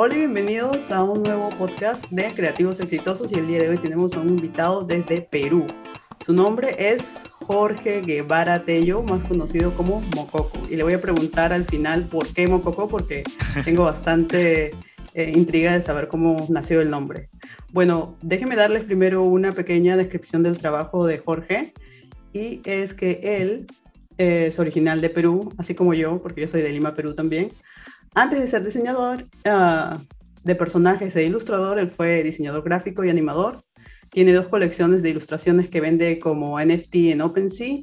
Hola y bienvenidos a un nuevo podcast de Creativos Exitosos y el día de hoy tenemos a un invitado desde Perú. Su nombre es Jorge Guevara Tello, más conocido como Mococo. Y le voy a preguntar al final por qué Mococo, porque tengo bastante eh, intriga de saber cómo nació el nombre. Bueno, déjenme darles primero una pequeña descripción del trabajo de Jorge. Y es que él es original de Perú, así como yo, porque yo soy de Lima, Perú también. Antes de ser diseñador uh, de personajes e ilustrador, él fue diseñador gráfico y animador. Tiene dos colecciones de ilustraciones que vende como NFT en OpenSea.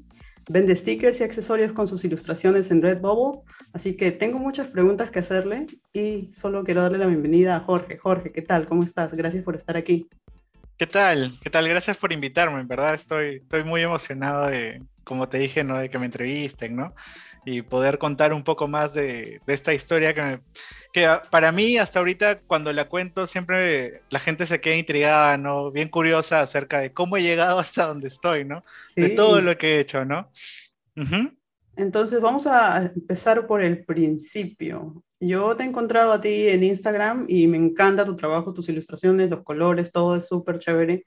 Vende stickers y accesorios con sus ilustraciones en Redbubble. Así que tengo muchas preguntas que hacerle y solo quiero darle la bienvenida a Jorge. Jorge, ¿qué tal? ¿Cómo estás? Gracias por estar aquí. ¿Qué tal? ¿Qué tal? Gracias por invitarme. En verdad estoy, estoy muy emocionado de, como te dije, ¿no? De que me entrevisten, ¿no? Y poder contar un poco más de, esta historia que, que para mí hasta ahorita cuando la cuento siempre la gente se queda intrigada, ¿no? Bien curiosa acerca de cómo he llegado hasta donde estoy, ¿no? De todo lo que he hecho, ¿no? Entonces vamos a empezar por el principio. Yo te he encontrado a ti en Instagram y me encanta tu trabajo, tus ilustraciones, los colores, todo es súper chévere.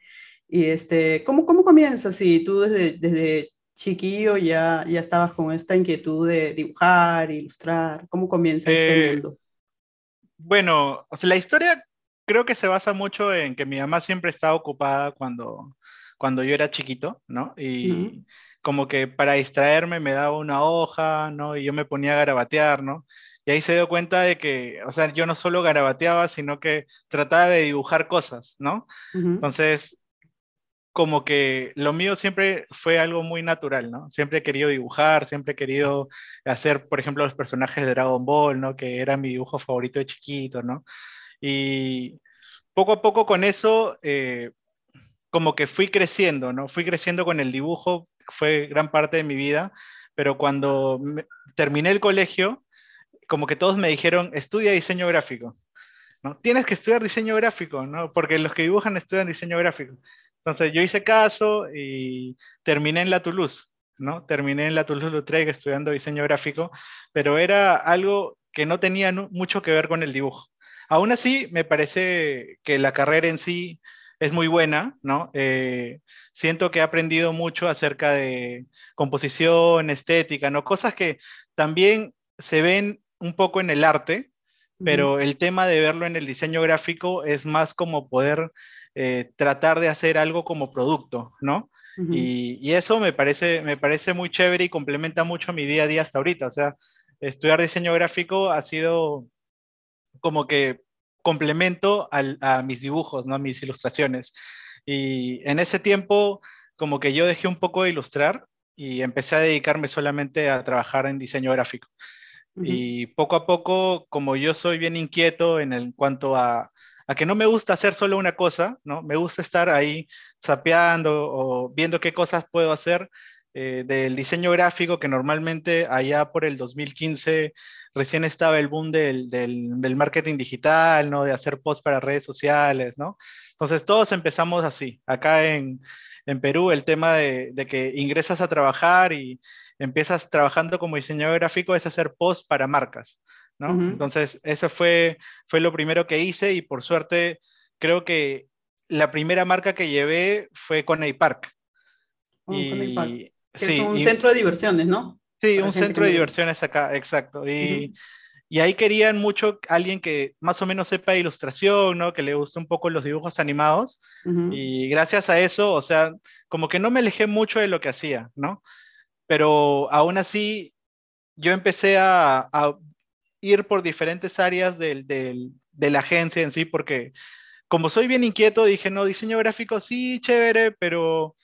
Y este, ¿cómo, cómo comienzas? Si tú desde, desde chiquillo ya, ya estabas con esta inquietud de dibujar, ilustrar, ¿cómo comienza este eh, mundo? Bueno, o sea, la historia creo que se basa mucho en que mi mamá siempre estaba ocupada cuando, cuando yo era chiquito, ¿no? Y como que para distraerme me daba una hoja, ¿no? Y yo me ponía a garabatear, ¿no? Y ahí se dio cuenta de que, o sea, yo no solo garabateaba, sino que trataba de dibujar cosas, ¿no? Entonces, como que lo mío siempre fue algo muy natural, ¿no? Siempre he querido dibujar, siempre he querido hacer, por ejemplo, los personajes de Dragon Ball, ¿no? Que era mi dibujo favorito de chiquito, ¿no? Y poco a poco con eso, eh, como que fui creciendo, ¿no? Fui creciendo con el dibujo, fue gran parte de mi vida, pero cuando terminé el colegio, como que todos me dijeron, estudia diseño gráfico. ¿no? Tienes que estudiar diseño gráfico, ¿no? Porque los que dibujan estudian diseño gráfico. Entonces yo hice caso y terminé en la Toulouse, ¿no? Terminé en la Toulouse-Lautrec estudiando diseño gráfico, pero era algo que no tenía mucho que ver con el dibujo. Aún así, me parece que la carrera en sí es muy buena, ¿no? Eh, siento que he aprendido mucho acerca de composición, estética, ¿no? Cosas que también se ven un poco en el arte, pero el tema de verlo en el diseño gráfico es más como poder eh, tratar de hacer algo como producto, ¿no? y, y, eso me parece, me parece muy chévere y complementa mucho mi día a día hasta ahorita. O sea, estudiar diseño gráfico ha sido como que complemento a mis dibujos, ¿no? A mis ilustraciones. Y en ese tiempo, como que yo dejé un poco de ilustrar y empecé a dedicarme solamente a trabajar en diseño gráfico. Y poco a poco, como yo soy bien inquieto en, el, cuanto a, a, que no me gusta hacer solo una cosa, ¿no? Me gusta estar ahí sapeando o viendo qué cosas puedo hacer. Eh, del diseño gráfico, que normalmente allá por el 2015 recién estaba el boom del, del, marketing digital, ¿no? De hacer posts para redes sociales, ¿no? Entonces todos empezamos así. Acá en, en Perú el tema de, de, que ingresas a trabajar y empiezas trabajando como diseñador gráfico es hacer posts para marcas, ¿no? Entonces eso fue, fue lo primero que hice y por suerte creo que la primera marca que llevé fue con Park. Oh, y, que es un centro de diversiones, ¿no? Sí, un centro de diversiones acá, exacto. Y, y, ahí querían mucho alguien que más o menos sepa ilustración, ¿no? Que le guste un poco los dibujos animados. Y gracias a eso, o sea, como que no me alejé mucho de lo que hacía, ¿no? Pero aún así, yo empecé a, a ir por diferentes áreas del, del, de la agencia en sí, porque como soy bien inquieto, dije, no, diseño gráfico sí, chévere, pero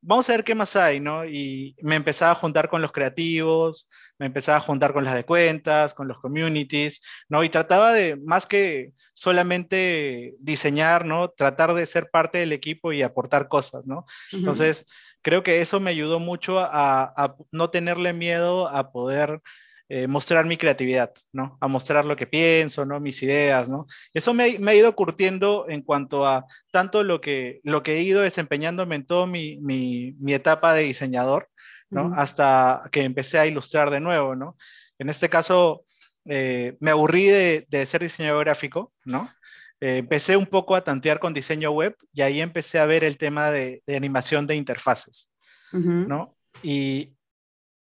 vamos a ver qué más hay, ¿no? Y me empezaba a juntar con los creativos, me empezaba a juntar con las de cuentas, con los communities, ¿no? Y trataba de, más que solamente diseñar, ¿no? Tratar de ser parte del equipo y aportar cosas, ¿no? Entonces, creo que eso me ayudó mucho a, a no tenerle miedo a poder eh, mostrar mi creatividad, ¿no? A mostrar lo que pienso, ¿no? Mis ideas, ¿no? Eso me, me, ha ido curtiendo en cuanto a tanto lo que, lo que he ido desempeñándome en toda mi, mi, mi, etapa de diseñador, ¿no? Hasta que empecé a ilustrar de nuevo, ¿no? En este caso, eh, me aburrí de, de, ser diseñador gráfico, ¿no? Eh, empecé un poco a tantear con diseño web y ahí empecé a ver el tema de, de animación de interfaces, ¿no? Y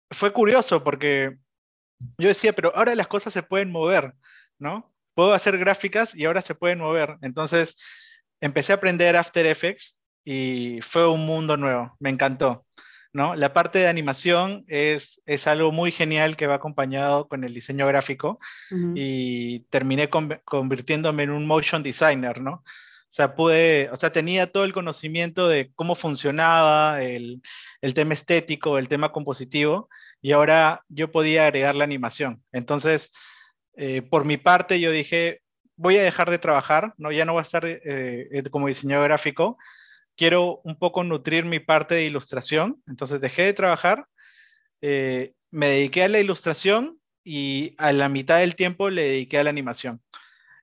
fue curioso porque yo decía, pero ahora las cosas se pueden mover, ¿no? Puedo hacer gráficas y ahora se pueden mover. Entonces empecé a aprender After Effects y fue un mundo nuevo, me encantó. ¿no? La parte de animación es, es algo muy genial que va acompañado con el diseño gráfico y terminé convirtiéndome en un motion designer, ¿no? O sea, pude, o sea, tenía todo el conocimiento de cómo funcionaba el, el tema estético, el tema compositivo, y ahora yo podía agregar la animación. Entonces, eh, por mi parte, yo dije, voy a dejar de trabajar, ¿no? Ya no voy a estar eh, eh, como diseñador gráfico, quiero un poco nutrir mi parte de ilustración, entonces dejé de trabajar, me dediqué a la ilustración y a la mitad del tiempo le dediqué a la animación.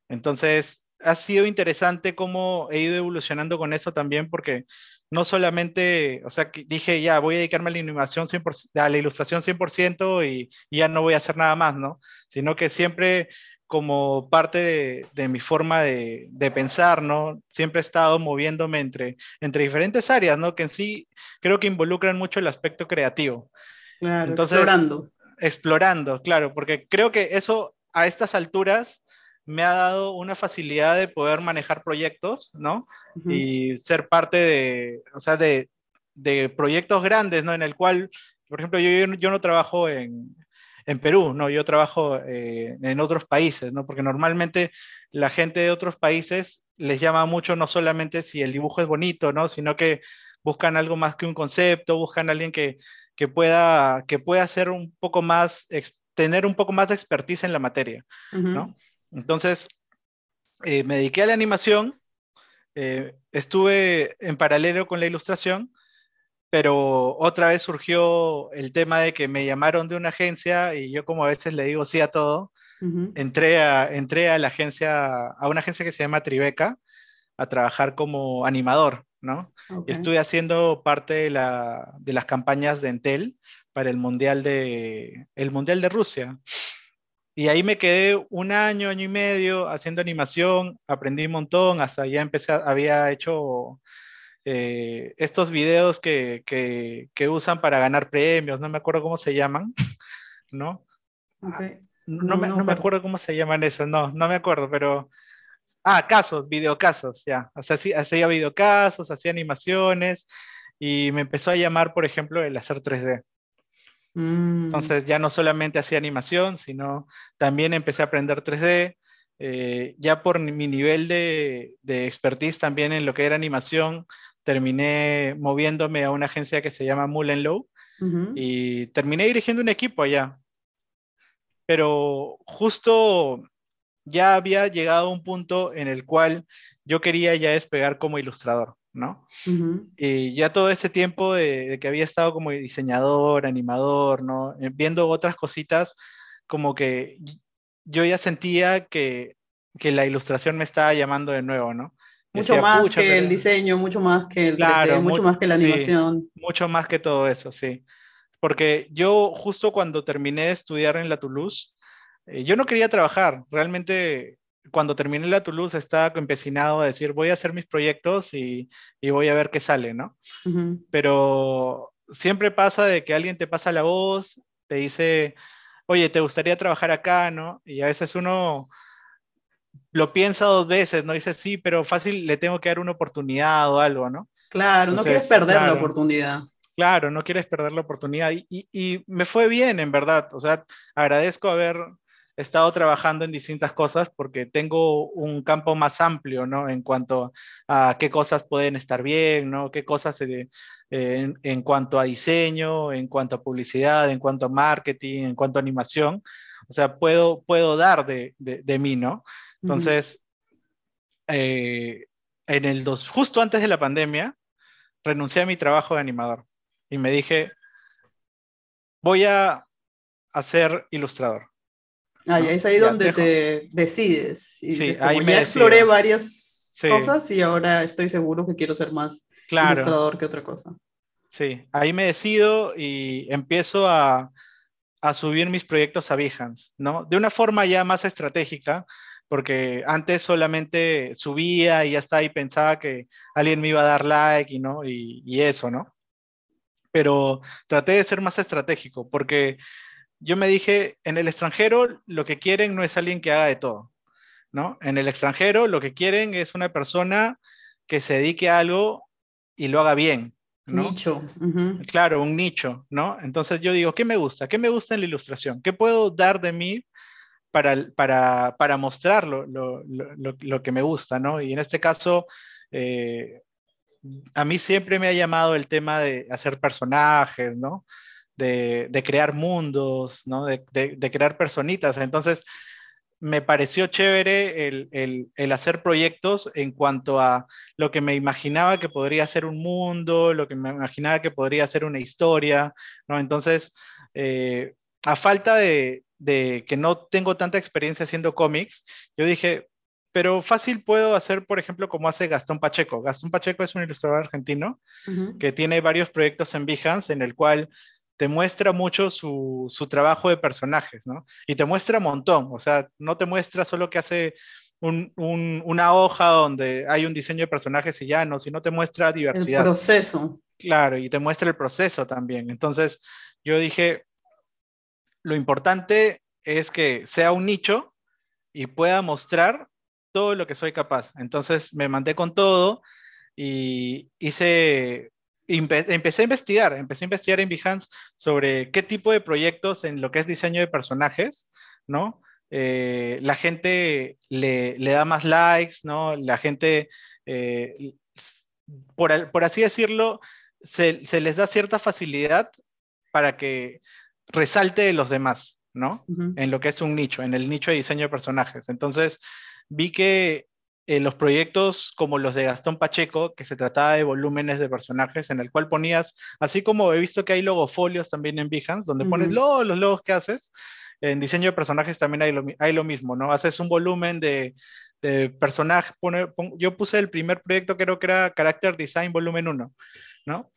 Entonces, ha sido interesante cómo he ido evolucionando con eso también, porque no solamente, o sea, dije, ya, voy a dedicarme a la animación 100%, a la ilustración 100% y, y, ya no voy a hacer nada más, ¿no? Sino que siempre como parte de, mi forma de, pensar, ¿no? Siempre he estado moviéndome entre, entre diferentes áreas, ¿no? Que en sí creo que involucran mucho el aspecto creativo. Claro, explorando. Explorando, claro, porque creo que eso a estas alturas me ha dado una facilidad de poder manejar proyectos, ¿no? Y ser parte de, o sea, de, de, proyectos grandes, ¿no? En el cual, por ejemplo, yo, yo no trabajo en, en Perú, ¿no? Yo trabajo eh, en otros países, ¿no? Porque normalmente la gente de otros países les llama mucho no solamente si el dibujo es bonito, ¿no? Sino que buscan algo más que un concepto, buscan a alguien que, que pueda, que pueda ser un poco más, tener un poco más de expertise en la materia, ¿no? Entonces, eh, me dediqué a la animación, eh, estuve en paralelo con la ilustración, pero otra vez surgió el tema de que me llamaron de una agencia y yo como a veces le digo sí a todo, entré, a, entré a la agencia, a una agencia que se llama Tribeca, a trabajar como animador, ¿no? Y estuve haciendo parte de, la, de, las campañas de Entel para el Mundial de, el mundial de Rusia. Y ahí me quedé un año, año y medio haciendo animación, aprendí un montón, hasta ya empecé, había hecho eh, estos videos que, que, usan para ganar premios, no me acuerdo cómo se llaman, ¿no? Ah, no, me, no me acuerdo cómo se llaman esos, no, no me acuerdo, pero... Ah, casos, videocasos, ya. O sea, sí, hacía videocasos, hacía animaciones y me empezó a llamar, por ejemplo, el hacer 3D. Mm. Entonces ya no solamente hacía animación, sino también empecé a aprender 3D. Eh, ya por mi nivel de, de, expertise también en lo que era animación, terminé moviéndome a una agencia que se llama Mullen Low y terminé dirigiendo un equipo allá. Pero justo ya había llegado a un punto en el cual yo quería ya despegar como ilustrador, ¿no? Y ya todo ese tiempo de, que había estado como diseñador, animador, ¿no? Eh, viendo otras cositas, como que yo ya sentía que, que la ilustración me estaba llamando de nuevo, ¿no? Mucho más que el diseño, mucho más que el claro, mucho más que la animación. mucho más que todo eso, sí. Porque yo justo cuando terminé de estudiar en la Toulouse, eh, yo no quería trabajar. Realmente cuando terminé la Toulouse estaba empecinado a decir, voy a hacer mis proyectos y, y voy a ver qué sale, ¿no? Pero siempre pasa de que alguien te pasa la voz, te dice, oye, ¿te gustaría trabajar acá, no? Y a veces uno lo piensa dos veces, ¿no? Dice, sí, pero fácil le tengo que dar una oportunidad o algo, ¿no? Claro, no quieres perder la oportunidad. Claro, no quieres perder la oportunidad. Y, y, me fue bien, en verdad. O sea, agradezco haber estado trabajando en distintas cosas porque tengo un campo más amplio, ¿no? En cuanto a qué cosas pueden estar bien, ¿no? Qué cosas eh, en, en, cuanto a diseño, en cuanto a publicidad, en cuanto a marketing, en cuanto a animación. O sea, puedo, puedo dar de, de, de mí, ¿no? Entonces, eh, en el dos, justo antes de la pandemia, renuncié a mi trabajo de animador y me dije, voy a, ser ilustrador. Ah, y es ahí donde te decides. Y sí, ahí me ya exploré varias cosas y ahora estoy seguro que quiero ser más ilustrador que otra cosa. Sí, ahí me decido y empiezo a, a subir mis proyectos a Behance, ¿no? De una forma ya más estratégica, porque antes solamente subía y ya está y pensaba que alguien me iba a dar like y, ¿no? y, eso, ¿no? Pero traté de ser más estratégico, porque yo me dije, en el extranjero lo que quieren no es alguien que haga de todo, ¿no? En el extranjero lo que quieren es una persona que se dedique a algo y lo haga bien. ¿no? Nicho. Claro, un nicho, ¿no? Entonces yo digo, ¿qué me gusta? ¿Qué me gusta en la ilustración? ¿Qué puedo dar de mí para, para, para mostrar lo, lo, lo, que me gusta, ¿no? Y en este caso, eh, a mí siempre me ha llamado el tema de hacer personajes, ¿no? De, de crear mundos, ¿no? De, de, de, crear personitas. Entonces, me pareció chévere el, el, el, hacer proyectos en cuanto a lo que me imaginaba que podría ser un mundo, lo que me imaginaba que podría ser una historia, ¿no? Entonces, eh, a falta de, de, que no tengo tanta experiencia haciendo cómics, yo dije, pero fácil puedo hacer, por ejemplo, como hace Gastón Pacheco. Gastón Pacheco es un ilustrador argentino uh -huh. que tiene varios proyectos en Behance en el cual te muestra mucho su, su, trabajo de personajes, ¿no? Y te muestra un montón, o sea, no te muestra solo que hace un, un, una hoja donde hay un diseño de personajes y ya, no, sino te muestra diversidad. El proceso. Claro, y te muestra el proceso también. Entonces, yo dije, lo importante es que sea un nicho y pueda mostrar todo lo que soy capaz. Entonces, me mandé con todo y hice empecé a investigar, empecé a investigar en Behance sobre qué tipo de proyectos en lo que es diseño de personajes, ¿no? Eh, la gente le, le, da más likes, ¿no? La gente, eh, por, por, así decirlo, se, se, les da cierta facilidad para que resalte de los demás, ¿no? Uh -huh. En lo que es un nicho, en el nicho de diseño de personajes. Entonces, vi que eh, los proyectos como los de Gastón Pacheco, que se trataba de volúmenes de personajes en el cual ponías, así como he visto que hay logofolios también en Behance, donde uh -huh. pones lo, los logos que haces, en diseño de personajes también hay lo, hay lo mismo, ¿no? Haces un volumen de, de personaje, pone, pon, yo puse el primer proyecto, creo que era Character Design Volumen 1, ¿no?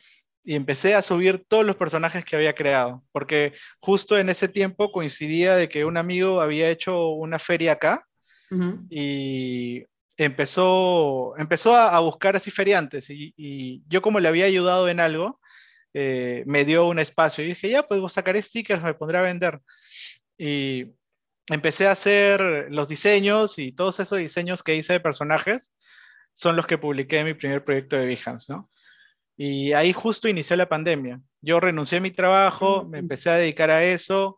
Y empecé a subir todos los personajes que había creado, porque justo en ese tiempo coincidía de que un amigo había hecho una feria acá, Uh -huh. y empezó, empezó a, a buscar así feriantes y, y, yo como le había ayudado en algo, eh, me dio un espacio y dije, ya, pues sacaré stickers, me pondré a vender. Y empecé a hacer los diseños y todos esos diseños que hice de personajes son los que publiqué en mi primer proyecto de Behance, ¿no? Y ahí justo inició la pandemia. Yo renuncié a mi trabajo, me empecé a dedicar a eso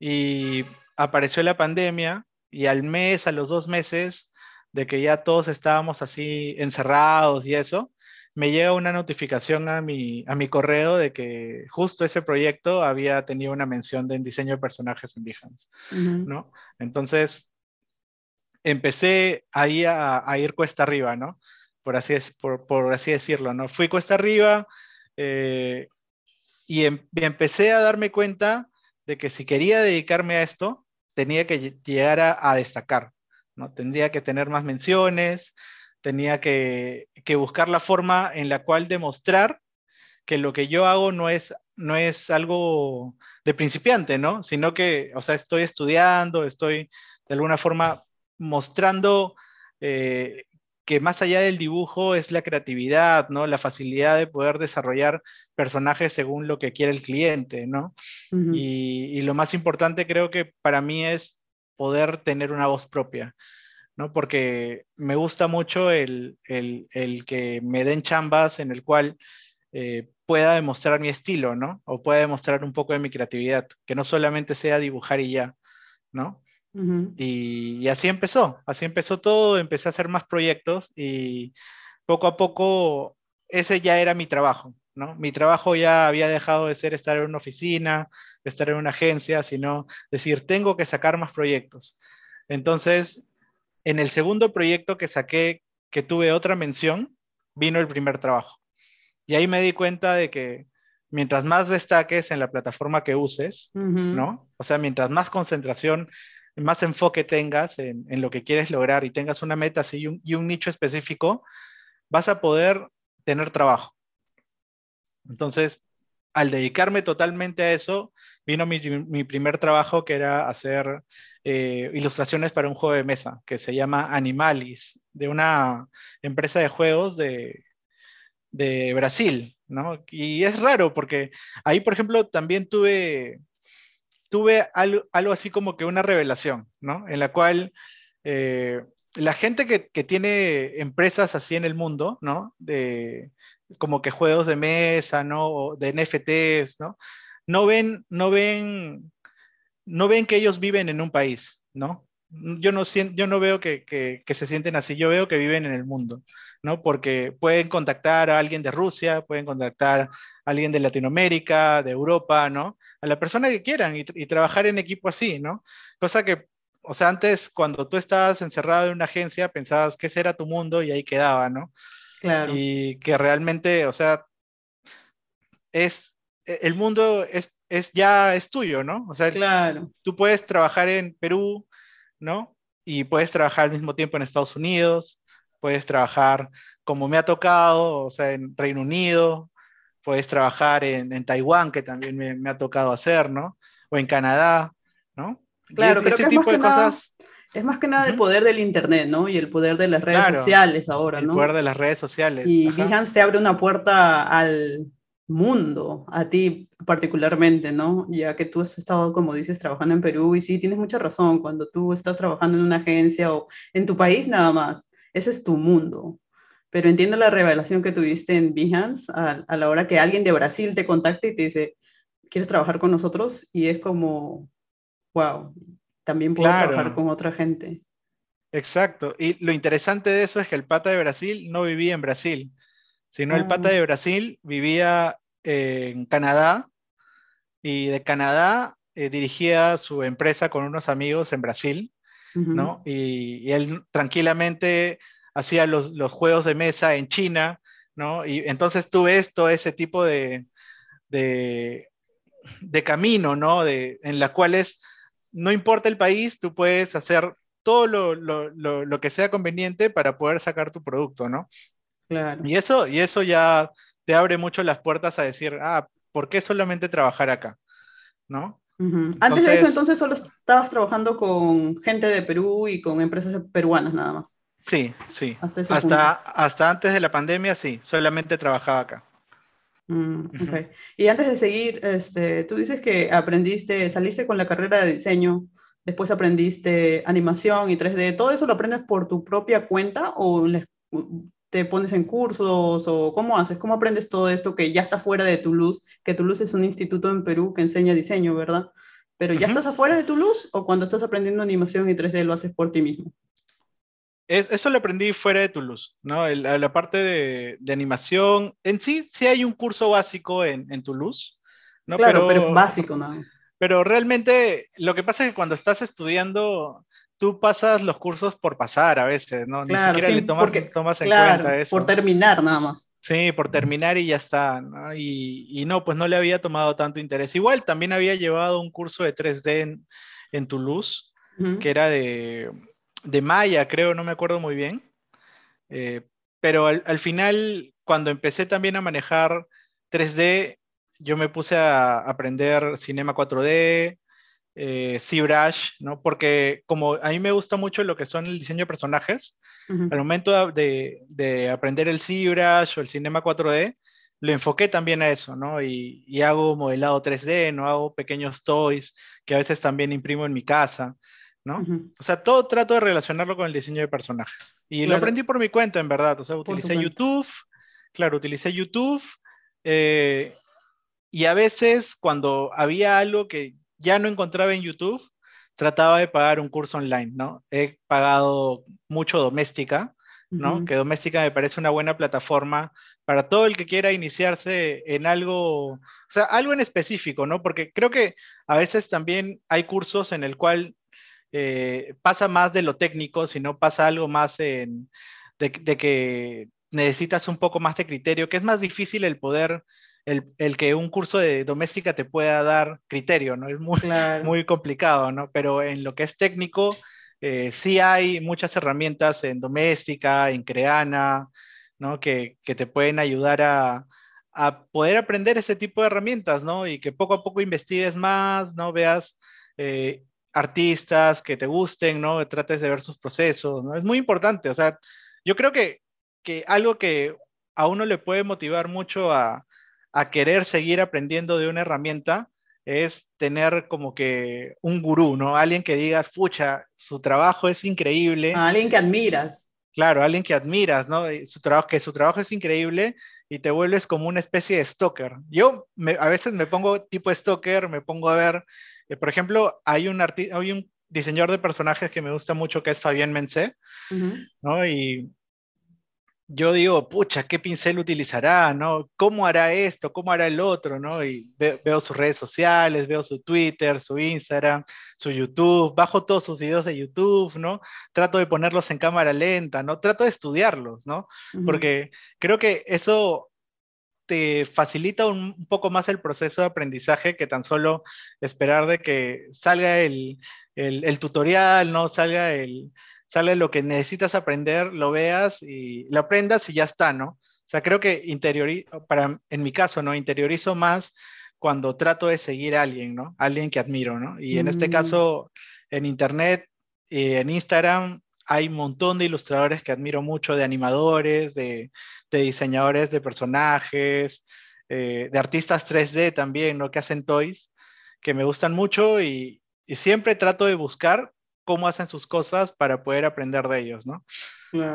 y apareció la pandemia y al mes, a los dos meses, de que ya todos estábamos así encerrados y eso, me llega una notificación a mi, a mi correo de que justo ese proyecto había tenido una mención de diseño de personajes en Behance, uh -huh. ¿no? Entonces, empecé ahí a, a, ir cuesta arriba, ¿no? Por así, por, por así decirlo, ¿no? Fui cuesta arriba eh, y, em, y empecé a darme cuenta de que si quería dedicarme a esto, tenía que llegar a, a destacar, ¿no? Tendría que tener más menciones, tenía que, que, buscar la forma en la cual demostrar que lo que yo hago no es, no es algo de principiante, ¿no? Sino que, o sea, estoy estudiando, estoy de alguna forma mostrando eh, que más allá del dibujo es la creatividad, ¿no? La facilidad de poder desarrollar personajes según lo que quiere el cliente, ¿no? Uh -huh. y, y lo más importante creo que para mí es poder tener una voz propia. ¿no? Porque me gusta mucho el, el, el, que me den chambas en el cual eh, pueda demostrar mi estilo, ¿no? O pueda demostrar un poco de mi creatividad, que no solamente sea dibujar y ya, ¿no? Uh -huh. y, y, así empezó, así empezó todo, empecé a hacer más proyectos y poco a poco ese ya era mi trabajo, ¿no? Mi trabajo ya había dejado de ser estar en una oficina, estar en una agencia, sino decir, tengo que sacar más proyectos. Entonces, en el segundo proyecto que saqué, que tuve otra mención, vino el primer trabajo. Y ahí me di cuenta de que mientras más destaques en la plataforma que uses, uh -huh. ¿no? O sea, mientras más concentración, más enfoque tengas en, en, lo que quieres lograr y tengas una meta así y un, y un nicho específico, vas a poder tener trabajo. Entonces, al dedicarme totalmente a eso, vino mi, primer trabajo que era hacer eh, ilustraciones para un juego de mesa que se llama Animalis, de una empresa de juegos de, de Brasil, ¿no? Y es raro porque ahí, por ejemplo, también tuve, tuve algo, algo así como que una revelación, ¿no? En la cual eh, la gente que, que, tiene empresas así en el mundo, ¿no? De, como que juegos de mesa, ¿no? de NFTs, ¿no? No ven, no ven, no ven que ellos viven en un país, ¿no? Yo no, yo no veo que, que, que, se sienten así, yo veo que viven en el mundo, ¿no? Porque pueden contactar a alguien de Rusia, pueden contactar a alguien de Latinoamérica, de Europa, ¿no? A la persona que quieran y, trabajar en equipo así, ¿no? Cosa que o sea, antes cuando tú estabas encerrado en una agencia pensabas que ese era tu mundo y ahí quedaba, ¿no? Claro. Y que realmente, o sea, es, e, el mundo es, es ya es tuyo, ¿no? O sea, claro. tú puedes trabajar en Perú, ¿no? Y puedes trabajar al mismo tiempo en Estados Unidos, puedes trabajar como me ha tocado, o sea, en Reino Unido, puedes trabajar en, en Taiwán, que también me, me, ha tocado hacer, ¿no? O en Canadá, ¿no? Claro, es, creo ese que tipo de que cosas. Es más que nada el poder del Internet, ¿no? Y el poder de las redes claro, sociales ahora, ¿no? El poder de las redes sociales. Y Ajá. Behance te abre una puerta al mundo, a ti particularmente, ¿no? Ya que tú has estado, como dices, trabajando en Perú y sí, tienes mucha razón, cuando tú estás trabajando en una agencia o en tu país nada más, ese es tu mundo. Pero entiendo la revelación que tuviste en Behance a, a la hora que alguien de Brasil te contacta y te dice, ¿quieres trabajar con nosotros? Y es como, wow, también puedo claro. trabajar con otra gente. Exacto. Y lo interesante de eso es que el pata de Brasil no vivía en Brasil, sino ah. el pata de Brasil vivía eh, en Canadá y de Canadá eh, dirigía su empresa con unos amigos en Brasil, uh -huh. ¿no? Y, y, él tranquilamente hacía los, los, juegos de mesa en China, ¿no? Y entonces tú ves todo ese tipo de, de, de camino, ¿no? De, en las cuales no importa el país, tú puedes hacer todo lo, lo, lo, lo, que sea conveniente para poder sacar tu producto, ¿no? Claro. Y eso, y eso ya te abre mucho las puertas a decir, ah, ¿por qué solamente trabajar acá? ¿No? Uh -huh. Antes de eso, entonces, solo estabas trabajando con gente de Perú y con empresas peruanas nada más. Sí, sí. Hasta, hasta, hasta, antes de la pandemia, sí, solamente trabajaba acá. Mm, okay. Y antes de seguir, este, tú dices que aprendiste, saliste con la carrera de diseño, después aprendiste animación y 3D, ¿todo eso lo aprendes por tu propia cuenta o les, te pones en cursos o cómo haces? ¿Cómo aprendes todo esto que ya está fuera de Toulouse? Que Toulouse es un instituto en Perú que enseña diseño, ¿verdad? Pero ya uh -huh. estás afuera de Toulouse o cuando estás aprendiendo animación y 3D lo haces por ti mismo? Es, eso lo aprendí fuera de Toulouse, ¿no? El, la parte de, de, animación, en sí, sí hay un curso básico en, en Toulouse, ¿no? Claro, pero, pero básico nada más. Pero realmente lo que pasa es que cuando estás estudiando, tú pasas los cursos por pasar a veces, ¿no? Claro, Ni siquiera sí, le tomas, porque, tomas en claro, cuenta eso. Por terminar nada más. Sí, por terminar y ya está, ¿no? Y, y, no, pues no le había tomado tanto interés. Igual también había llevado un curso de 3D en, en Toulouse, uh -huh. que era de, de Maya, creo, no me acuerdo muy bien. Eh, pero al, al, final, cuando empecé también a manejar 3D, yo me puse a aprender Cinema 4D, eh, ZBrush, ¿no? Porque como a mí me gusta mucho lo que son el diseño de personajes, uh -huh. al momento de, de, aprender el ZBrush o el Cinema 4D, lo enfoqué también a eso, ¿no? Y, y, hago modelado 3D, ¿no? Hago pequeños toys que a veces también imprimo en mi casa, ¿no? Uh -huh. O sea, todo trato de relacionarlo con el diseño de personajes. Y claro. lo aprendí por mi cuenta, en verdad. O sea, utilicé YouTube, claro, utilicé YouTube. Eh, y a veces cuando había algo que ya no encontraba en YouTube, trataba de pagar un curso online, ¿no? He pagado mucho Doméstica, ¿no? Uh -huh. Que Doméstica me parece una buena plataforma para todo el que quiera iniciarse en algo, o sea, algo en específico, ¿no? Porque creo que a veces también hay cursos en el cual eh, pasa más de lo técnico, sino pasa algo más en, de, de, que necesitas un poco más de criterio, que es más difícil el poder el, el, que un curso de doméstica te pueda dar criterio, ¿no? Es muy, claro. muy complicado, ¿no? Pero en lo que es técnico, eh, sí hay muchas herramientas en doméstica, en Creana, ¿no? Que, que te pueden ayudar a, a poder aprender ese tipo de herramientas, ¿no? Y que poco a poco investigues más, ¿no? Veas eh, artistas que te gusten, ¿no? Trates de ver sus procesos, ¿no? Es muy importante, o sea, yo creo que, que algo que a uno le puede motivar mucho a, a querer seguir aprendiendo de una herramienta es tener como que un gurú, ¿no? Alguien que digas, pucha, su trabajo es increíble. alguien que admiras. Claro, alguien que admiras, ¿no? Su trabajo, que su trabajo es increíble y te vuelves como una especie de stalker. Yo a veces me pongo tipo stalker, me pongo a ver, eh, por ejemplo, hay un, hay un diseñador de personajes que me gusta mucho que es Fabián Mencé, ¿no? Y yo digo, pucha, ¿qué pincel utilizará? ¿no? ¿Cómo hará esto? ¿Cómo hará el otro? ¿no? Y veo sus redes sociales, veo su Twitter, su Instagram, su YouTube, bajo todos sus videos de YouTube, ¿no? Trato de ponerlos en cámara lenta, ¿no? Trato de estudiarlos, ¿no? Porque creo que eso te facilita un, poco más el proceso de aprendizaje que tan solo esperar de que salga el, el tutorial, ¿no? Salga el, sale lo que necesitas aprender, lo veas y lo aprendas y ya está, ¿no? O sea, creo que interiorizo, para, en mi caso, ¿no? Interiorizo más cuando trato de seguir a alguien, ¿no? Alguien que admiro, ¿no? Y en este mm. caso, en Internet y en Instagram hay un montón de ilustradores que admiro mucho, de animadores, de, diseñadores de personajes, eh, de artistas 3D también, ¿no? Que hacen toys, que me gustan mucho y, y siempre trato de buscar cómo hacen sus cosas para poder aprender de ellos, ¿no?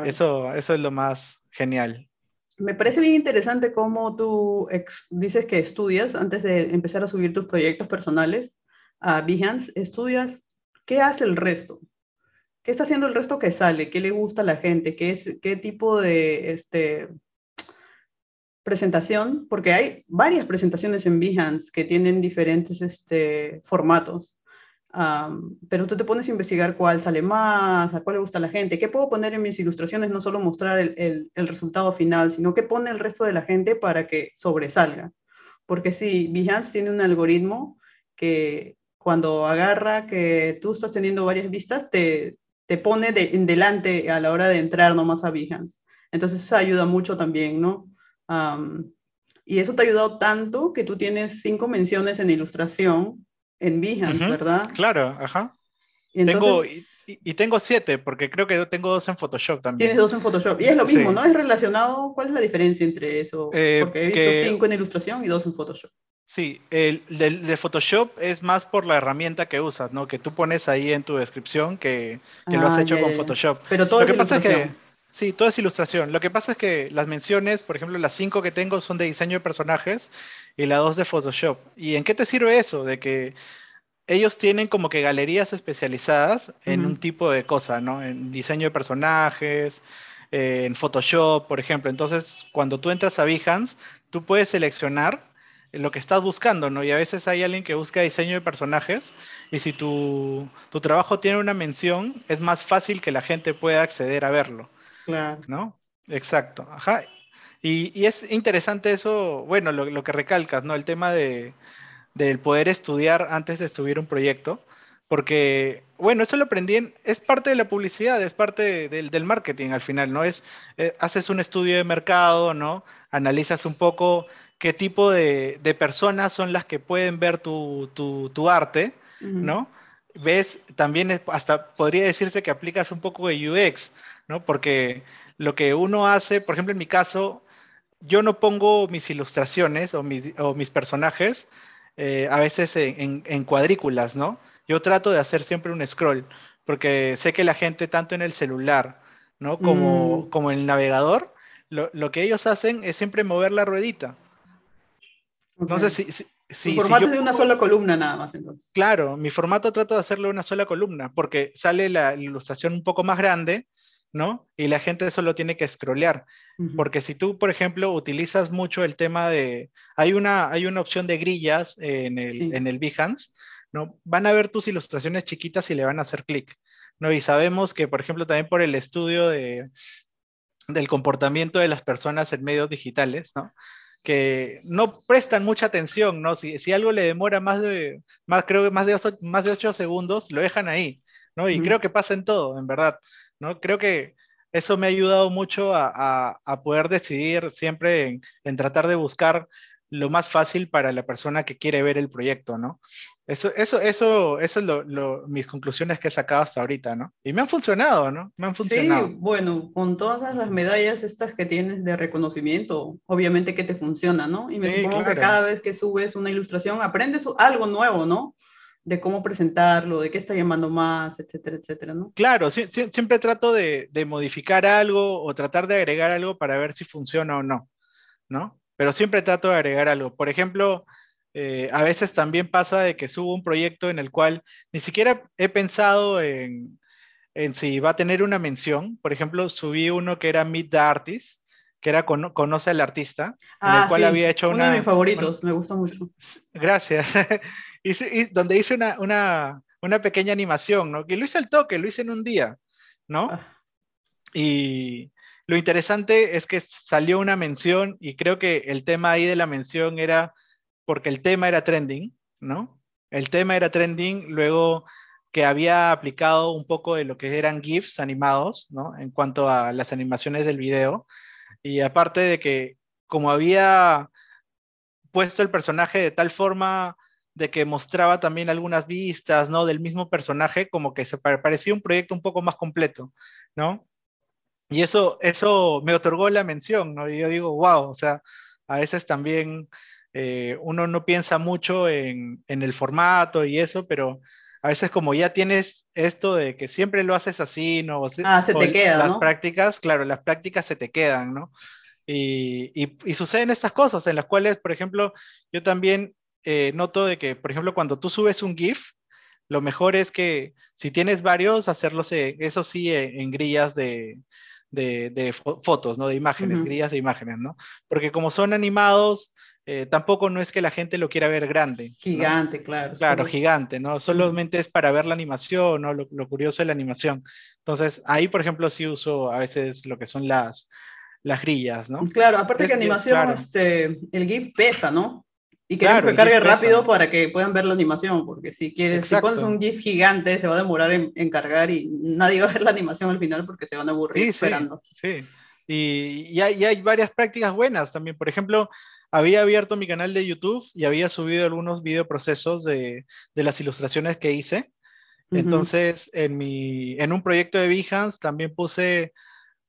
Eso, eso es lo más genial. Me parece bien interesante cómo tú dices que estudias antes de empezar a subir tus proyectos personales a Behance, estudias qué hace el resto, qué está haciendo el resto que sale, qué le gusta a la gente, qué, es, qué tipo de este, presentación, porque hay varias presentaciones en Behance que tienen diferentes este, formatos. Pero tú te pones a investigar cuál sale más, a cuál le gusta a la gente, qué puedo poner en mis ilustraciones, no solo mostrar el, el, resultado final, sino qué pone el resto de la gente para que sobresalga. Porque sí, Behance tiene un algoritmo que cuando agarra que tú estás teniendo varias vistas, te, te pone de, en delante a la hora de entrar nomás a Behance. Entonces eso ayuda mucho también, ¿no? y eso te ha ayudado tanto que tú tienes cinco menciones en ilustración en Behance, ¿verdad? Claro, ajá. Y, tengo, y, tengo siete, porque creo que tengo dos en Photoshop también. Tienes dos en Photoshop. Y es lo mismo, ¿no? Es relacionado. ¿Cuál es la diferencia entre eso? Eh, porque he visto cinco en ilustración y dos en Photoshop. Sí, el de, Photoshop es más por la herramienta que usas, ¿no? Que tú pones ahí en tu descripción que, lo has ah, hecho con Photoshop. Pero todo lo que pasa es que Sí, todo es ilustración. Lo que pasa es que las menciones, por ejemplo, las cinco que tengo son de diseño de personajes y las dos de Photoshop. ¿Y en qué te sirve eso? De que ellos tienen como que galerías especializadas en un tipo de cosa, ¿no? En diseño de personajes, eh, en Photoshop, por ejemplo. Entonces, cuando tú entras a Behance, tú puedes seleccionar lo que estás buscando, ¿no? Y a veces hay alguien que busca diseño de personajes y si tu, tu trabajo tiene una mención, es más fácil que la gente pueda acceder a verlo. Claro. ¿No? Exacto. Ajá. Y, y es interesante eso, bueno, lo, lo, que recalcas, ¿no? El tema de, del poder estudiar antes de subir un proyecto, porque, bueno, eso lo aprendí, en, es parte de la publicidad, es parte del, del marketing al final, ¿no? Es, eh, haces un estudio de mercado, ¿no? Analizas un poco qué tipo de, de personas son las que pueden ver tu, tu, tu arte, ¿no? Ves, también hasta podría decirse que aplicas un poco de UX, ¿no? Porque lo que uno hace, por ejemplo, en mi caso, yo no pongo mis ilustraciones o mis, o mis personajes eh, a veces en, cuadrículas, ¿no? Yo trato de hacer siempre un scroll, porque sé que la gente, tanto en el celular, ¿no? Como, mm. como en el navegador, lo, que ellos hacen es siempre mover la ruedita. Entonces, si, si, si, formato es de una sola columna nada más, entonces. Claro, mi formato trato de hacerlo una sola columna, porque sale la ilustración un poco más grande, ¿no? Y la gente solo tiene que scrollear. Porque si tú, por ejemplo, utilizas mucho el tema de... Hay una, hay una opción de grillas en el, en el Behance, ¿no? Van a ver tus ilustraciones chiquitas y le van a hacer clic, ¿no? Y sabemos que, por ejemplo, también por el estudio de, del comportamiento de las personas en medios digitales, ¿no? Que no prestan mucha atención, ¿no? Si, si, algo le demora más de, más, creo que más de, ocho, más de 8 segundos, lo dejan ahí, ¿no? Y creo que pasa en todo, en verdad. ¿no? Creo que eso me ha ayudado mucho a, poder decidir siempre en, tratar de buscar lo más fácil para la persona que quiere ver el proyecto, ¿no? Eso, eso, eso, eso es lo, mis conclusiones que he sacado hasta ahorita, ¿no? Y me han funcionado, ¿no? Me han funcionado. Sí, bueno, con todas las medallas estas que tienes de reconocimiento, obviamente que te funciona, ¿no? Y me supongo que cada vez que subes una ilustración aprendes algo nuevo, ¿no? de cómo presentarlo, de qué está llamando más, etcétera, etcétera, ¿no? Claro, siempre trato de, de, modificar algo o tratar de agregar algo para ver si funciona o no, ¿no? Pero siempre trato de agregar algo. Por ejemplo, eh, a veces también pasa de que subo un proyecto en el cual ni siquiera he pensado en, en si va a tener una mención. Por ejemplo, subí uno que era Meet the Artist, que era Conoce al Artista, en el ah, cual había hecho uno una... de mis favoritos, me gusta mucho. Gracias. y, donde hice una, una, una, pequeña animación, ¿no? Que lo hice al toque, lo hice en un día, ¿no? Ah. Y lo interesante es que salió una mención y creo que el tema ahí de la mención era porque el tema era trending, ¿no? El tema era trending, luego que había aplicado un poco de lo que eran GIFs animados, ¿no? En cuanto a las animaciones del video. Y aparte de que como había puesto el personaje de tal forma de que mostraba también algunas vistas, ¿no? Del mismo personaje, como que se parecía un proyecto un poco más completo, ¿no? Y eso, eso me otorgó la mención, ¿no? Y yo digo, wow, o sea, a veces también eh, uno no piensa mucho en, en, el formato y eso, pero a veces como ya tienes esto de que siempre lo haces así, ¿no? Ah, se te queda, Las prácticas, claro, las prácticas se te quedan, ¿no? Y, y, suceden estas cosas en las cuales, por ejemplo, yo también eh, noto de que, por ejemplo, cuando tú subes un GIF, lo mejor es que si tienes varios, hacerlos, eh, eso sí, en, grillas de, de, fotos, ¿no? De imágenes, grillas de imágenes, ¿no? Porque como son animados, eh, tampoco no es que la gente lo quiera ver grande. Gigante, claro. Claro, gigante, ¿no? Solamente es para ver la animación, ¿no? Lo, curioso de la animación. Entonces, ahí, por ejemplo, sí uso a veces lo que son las, las grillas, ¿no? Claro, aparte que animación, este, el GIF pesa, ¿no? Y queremos que cargue rápido para que puedan ver la animación, porque si quieres, si pones un GIF gigante, se va a demorar en, cargar y nadie va a ver la animación al final porque se van a aburrir esperando. Sí, sí. Y, y, hay, hay, varias prácticas buenas también. Por ejemplo, había abierto mi canal de YouTube y había subido algunos videoprocesos de, de las ilustraciones que hice. Entonces, en, mi, en un proyecto de Behance también puse,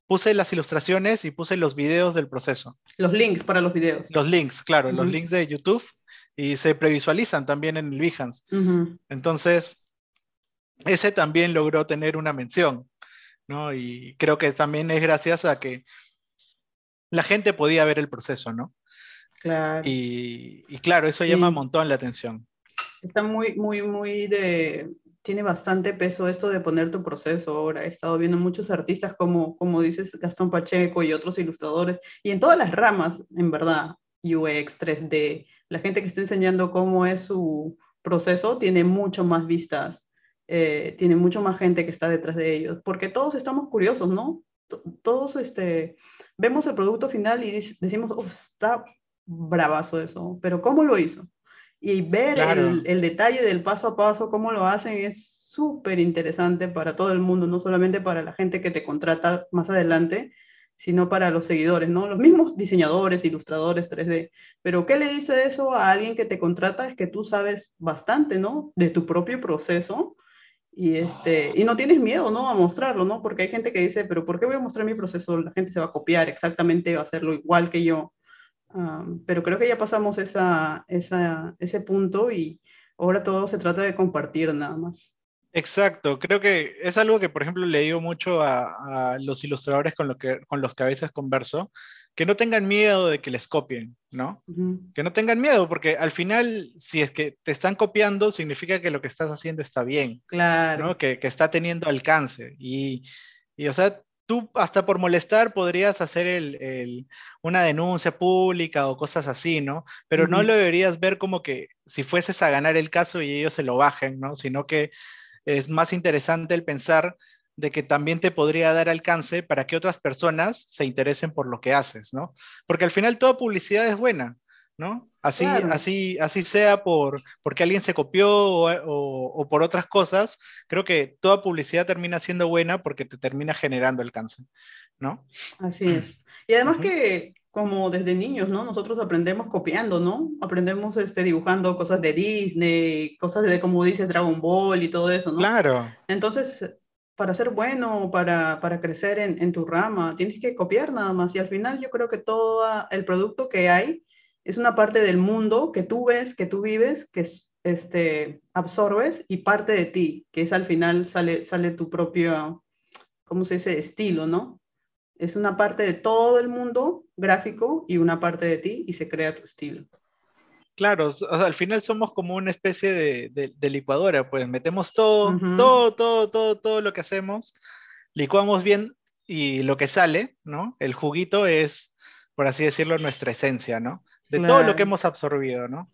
puse las ilustraciones y puse los videos del proceso. Los links para los videos. Los links, claro, los links de YouTube y se previsualizan también en el Behance. Entonces, ese también logró tener una mención, ¿no? Y creo que también es gracias a que la gente podía ver el proceso, ¿no? Claro. Y, claro, eso llama un montón la atención. Está muy, muy, muy de... Tiene bastante peso esto de poner tu proceso ahora. He estado viendo muchos artistas como, como dices, Gastón Pacheco y otros ilustradores, y en todas las ramas, en verdad, UX, 3D, la gente que está enseñando cómo es su proceso tiene mucho más vistas, eh, tiene mucho más gente que está detrás de ellos, porque todos estamos curiosos, ¿no? Todos este, vemos el producto final y decimos, oh, está bravazo eso, pero ¿cómo lo hizo? Y ver el, el, detalle del paso a paso, cómo lo hacen, es súper interesante para todo el mundo, no solamente para la gente que te contrata más adelante, sino para los seguidores, ¿no? Los mismos diseñadores, ilustradores 3D. Pero ¿qué le dice eso a alguien que te contrata? Es que tú sabes bastante, ¿no? De tu propio proceso y, este, y no tienes miedo, ¿no? A mostrarlo, ¿no? Porque hay gente que dice, pero ¿por qué voy a mostrar mi proceso? La gente se va a copiar exactamente, va a hacerlo igual que yo pero creo que ya pasamos esa, esa, ese punto y ahora todo se trata de compartir nada más. Exacto, creo que es algo que, por ejemplo, le digo mucho a, a los ilustradores con, lo que, con los que a veces converso, que no tengan miedo de que les copien, ¿no? Que no tengan miedo, porque al final, si es que te están copiando, significa que lo que estás haciendo está bien, claro. ¿no? Que, que está teniendo alcance. Y, y, o sea, tú hasta por molestar podrías hacer el, una denuncia pública o cosas así, ¿no? Pero no lo deberías ver como que si fueses a ganar el caso y ellos se lo bajen, ¿no? Sino que es más interesante el pensar de que también te podría dar alcance para que otras personas se interesen por lo que haces, ¿no? Porque al final toda publicidad es buena, ¿no? Así, así, así sea por, porque alguien se copió o, por otras cosas, creo que toda publicidad termina siendo buena porque te termina generando alcance, ¿no? Así es. Y además que como desde niños, ¿no? Nosotros aprendemos copiando, ¿no? Aprendemos este, dibujando cosas de Disney, cosas de, como dice, Dragon Ball y todo eso, ¿no? Claro. Entonces, para ser bueno, para, para crecer en, en, tu rama, tienes que copiar nada más. Y al final yo creo que todo el producto que hay es una parte del mundo que tú ves, que tú vives, que este, absorbes y parte de ti, que es al final sale, sale tu propio, ¿cómo se dice?, estilo, ¿no? Es una parte de todo el mundo gráfico y una parte de ti y se crea tu estilo. Claro, al final somos como una especie de, licuadora, pues metemos todo, todo, todo, todo, todo lo que hacemos, licuamos bien y lo que sale, ¿no? El juguito es, por así decirlo, nuestra esencia, ¿no? De todo lo que hemos absorbido, ¿no?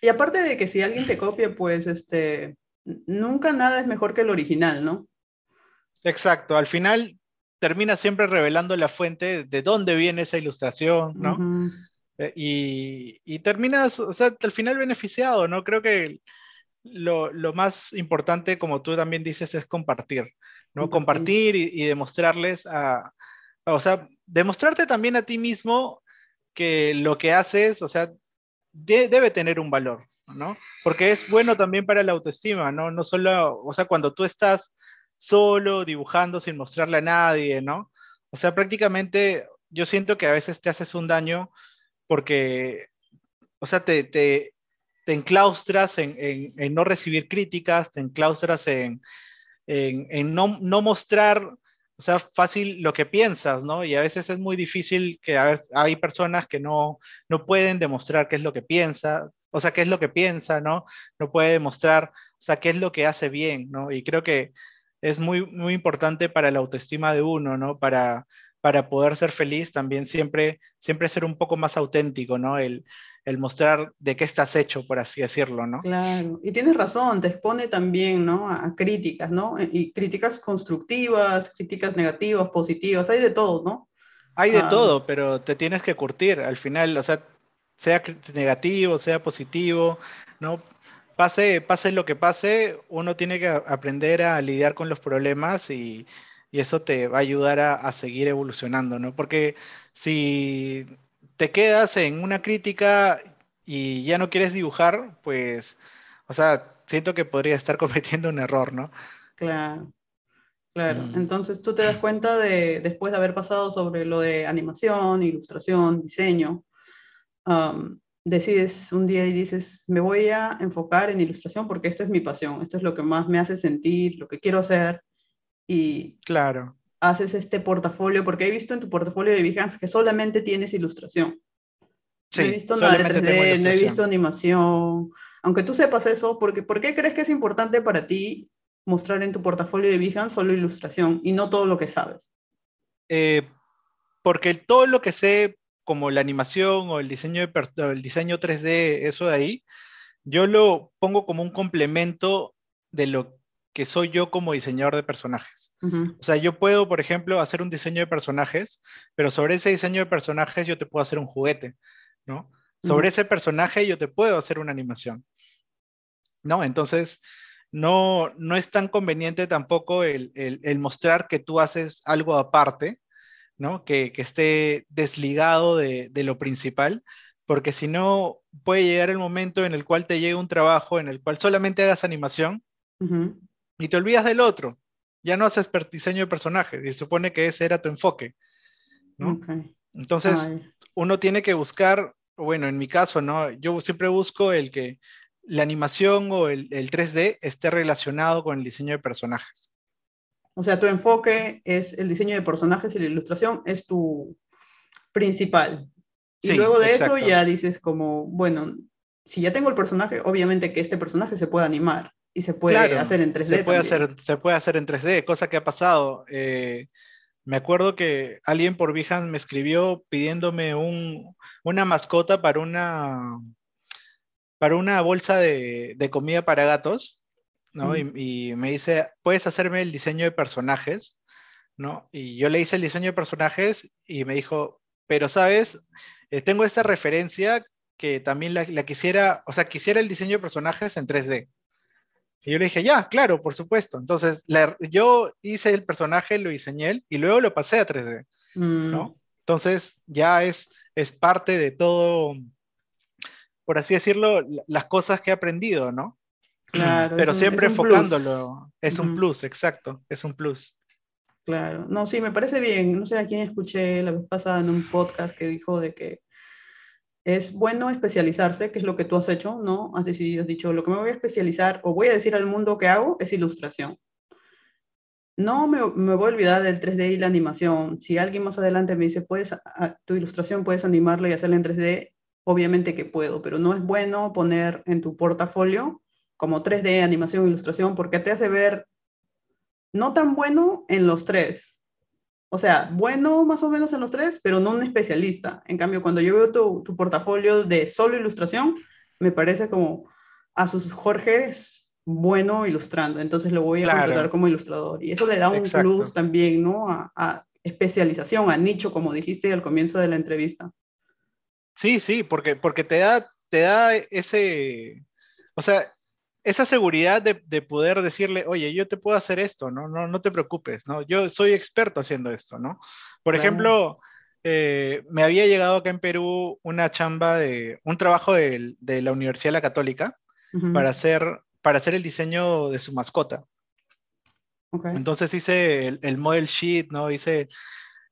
Y aparte de que si alguien te copia, pues, este, nunca nada es mejor que el original, ¿no? Exacto, al final termina siempre revelando la fuente de dónde viene esa ilustración, ¿no? Eh, y, terminas, o sea, al final beneficiado, ¿no? Creo que lo, más importante, como tú también dices, es compartir, ¿no? Compartir y, demostrarles a, o sea, demostrarte también a ti mismo que lo que haces, o sea, debe tener un valor, ¿no? Porque es bueno también para la autoestima, ¿no? No solo, o sea, cuando tú estás solo dibujando sin mostrarle a nadie, ¿no? O sea, prácticamente yo siento que a veces te haces un daño porque, o sea, te, te, te enclaustras en, en, no recibir críticas, te enclaustras en, en no, no, mostrar, o sea, fácil lo que piensas, ¿no? Y a veces es muy difícil que hay personas que no, no pueden demostrar qué es lo que piensa, o sea, qué es lo que piensa, ¿no? No puede demostrar, o sea, qué es lo que hace bien, ¿no? Y creo que es muy, muy importante para la autoestima de uno, ¿no? Para, para poder ser feliz, también siempre, siempre ser un poco más auténtico, ¿no? El, el mostrar de qué estás hecho, por así decirlo, ¿no? Claro, y tienes razón, te expone también, ¿no? A, críticas, ¿no? Y críticas constructivas, críticas negativas, positivas, hay de todo, ¿no? Hay de ah. todo, pero te tienes que curtir al final, o sea, sea negativo, sea positivo, ¿no? Pase, pase lo que pase, uno tiene que aprender a lidiar con los problemas y, y eso te va a ayudar a, seguir evolucionando, ¿no? Porque si te quedas en una crítica y ya no quieres dibujar, pues, o sea, siento que podría estar cometiendo un error, ¿no? Claro, claro. Mm. Entonces tú te das cuenta de, después de haber pasado sobre lo de animación, ilustración, diseño, decides un día y dices, me voy a enfocar en ilustración porque esto es mi pasión, esto es lo que más me hace sentir, lo que quiero hacer y claro. haces este portafolio, porque he visto en tu portafolio de Behance que solamente tienes ilustración. no he visto nada de 3D, no he visto animación. Aunque tú sepas eso, porque, ¿por qué crees que es importante para ti mostrar en tu portafolio de Behance solo ilustración y no todo lo que sabes? Eh, porque todo lo que sé, como la animación o el diseño, de, el diseño 3D, eso de ahí, yo lo pongo como un complemento de lo que soy yo como diseñador de personajes. O sea, yo puedo, por ejemplo, hacer un diseño de personajes, pero sobre ese diseño de personajes yo te puedo hacer un juguete, ¿no? Sobre ese personaje yo te puedo hacer una animación, ¿no? Entonces, no, no es tan conveniente tampoco el, mostrar que tú haces algo aparte, ¿no? Que, esté desligado de, lo principal, porque si no, puede llegar el momento en el cual te llegue un trabajo en el cual solamente hagas animación y te olvidas del otro. Ya no haces diseño de personajes y se supone que ese era tu enfoque. ¿no? Entonces, uno tiene que buscar, bueno, en mi caso, ¿no? Yo siempre busco el que la animación o el, 3D esté relacionado con el diseño de personajes. O sea, tu enfoque es el diseño de personajes y la ilustración es tu principal. Y luego de eso ya dices como, bueno, si ya tengo el personaje, obviamente que este personaje se pueda animar y se puede hacer en 3D. Se puede hacer, se puede hacer en 3D, cosa que ha pasado. Eh, me acuerdo que alguien por Behance me escribió pidiéndome un, una mascota para una, para una bolsa de, de comida para gatos, ¿no? Y, y, me dice, ¿puedes hacerme el diseño de personajes? ¿no? Y yo le hice el diseño de personajes y me dijo, pero sabes, eh, tengo esta referencia que también la, quisiera, o sea, quisiera el diseño de personajes en 3D. Y yo le dije, ya, claro, por supuesto. Entonces, yo hice el personaje, lo diseñé él y luego lo pasé a 3D, ¿no? Mm. Entonces, ya es, es parte de todo, por así decirlo, las cosas que he aprendido, ¿no? Claro. Pero siempre enfocándolo. Es un plus, exacto, es un plus. Claro, no, sí, me parece bien. No sé a quién escuché la vez pasada en un podcast que dijo de que es bueno especializarse, que es lo que tú has hecho, ¿no? Has decidido, has dicho, lo que me voy a especializar o voy a decir al mundo que hago es ilustración. No me, voy a olvidar del 3D y la animación. Si alguien más adelante me dice, puedes, tu ilustración puedes animarla y hacerla en 3D, obviamente que puedo, pero no es bueno poner en tu portafolio como 3D, animación, ilustración, porque te hace ver no tan bueno en los tres. O sea, bueno más o menos en los tres, pero no un especialista. En cambio, cuando yo veo tu, tu portafolio de solo ilustración, me parece como a sus Jorge es bueno ilustrando, entonces lo voy a contratar como ilustrador. Y eso le da un plus también, ¿no? A, a, especialización, a nicho, como dijiste al comienzo de la entrevista. Sí, sí, porque, porque te, da, te da ese, o sea, esa seguridad de, poder decirle, oye, yo te puedo hacer esto, ¿no? No, no te preocupes, ¿no? Yo soy experto haciendo esto, ¿no? Por ejemplo, eh, me había llegado acá en Perú una chamba de, un trabajo de, la Universidad de la Católica para, hacer, para hacer el diseño de su mascota. Entonces hice el, model sheet, ¿no? Hice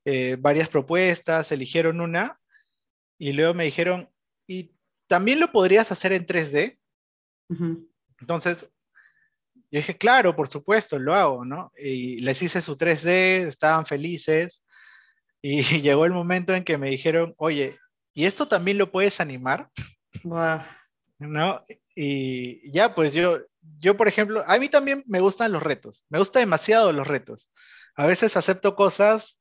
eh, varias propuestas, eligieron una y luego me dijeron, ¿y también lo podrías hacer en 3D? Entonces, yo dije, claro, por supuesto, lo hago, ¿no? Y les hice su 3D, estaban felices. Y llegó el momento en que me dijeron, oye, ¿y esto también lo puedes animar? ¿No? Y ya, pues yo, yo, por ejemplo, a mí también me gustan los retos, me gusta demasiado los retos. A veces acepto cosas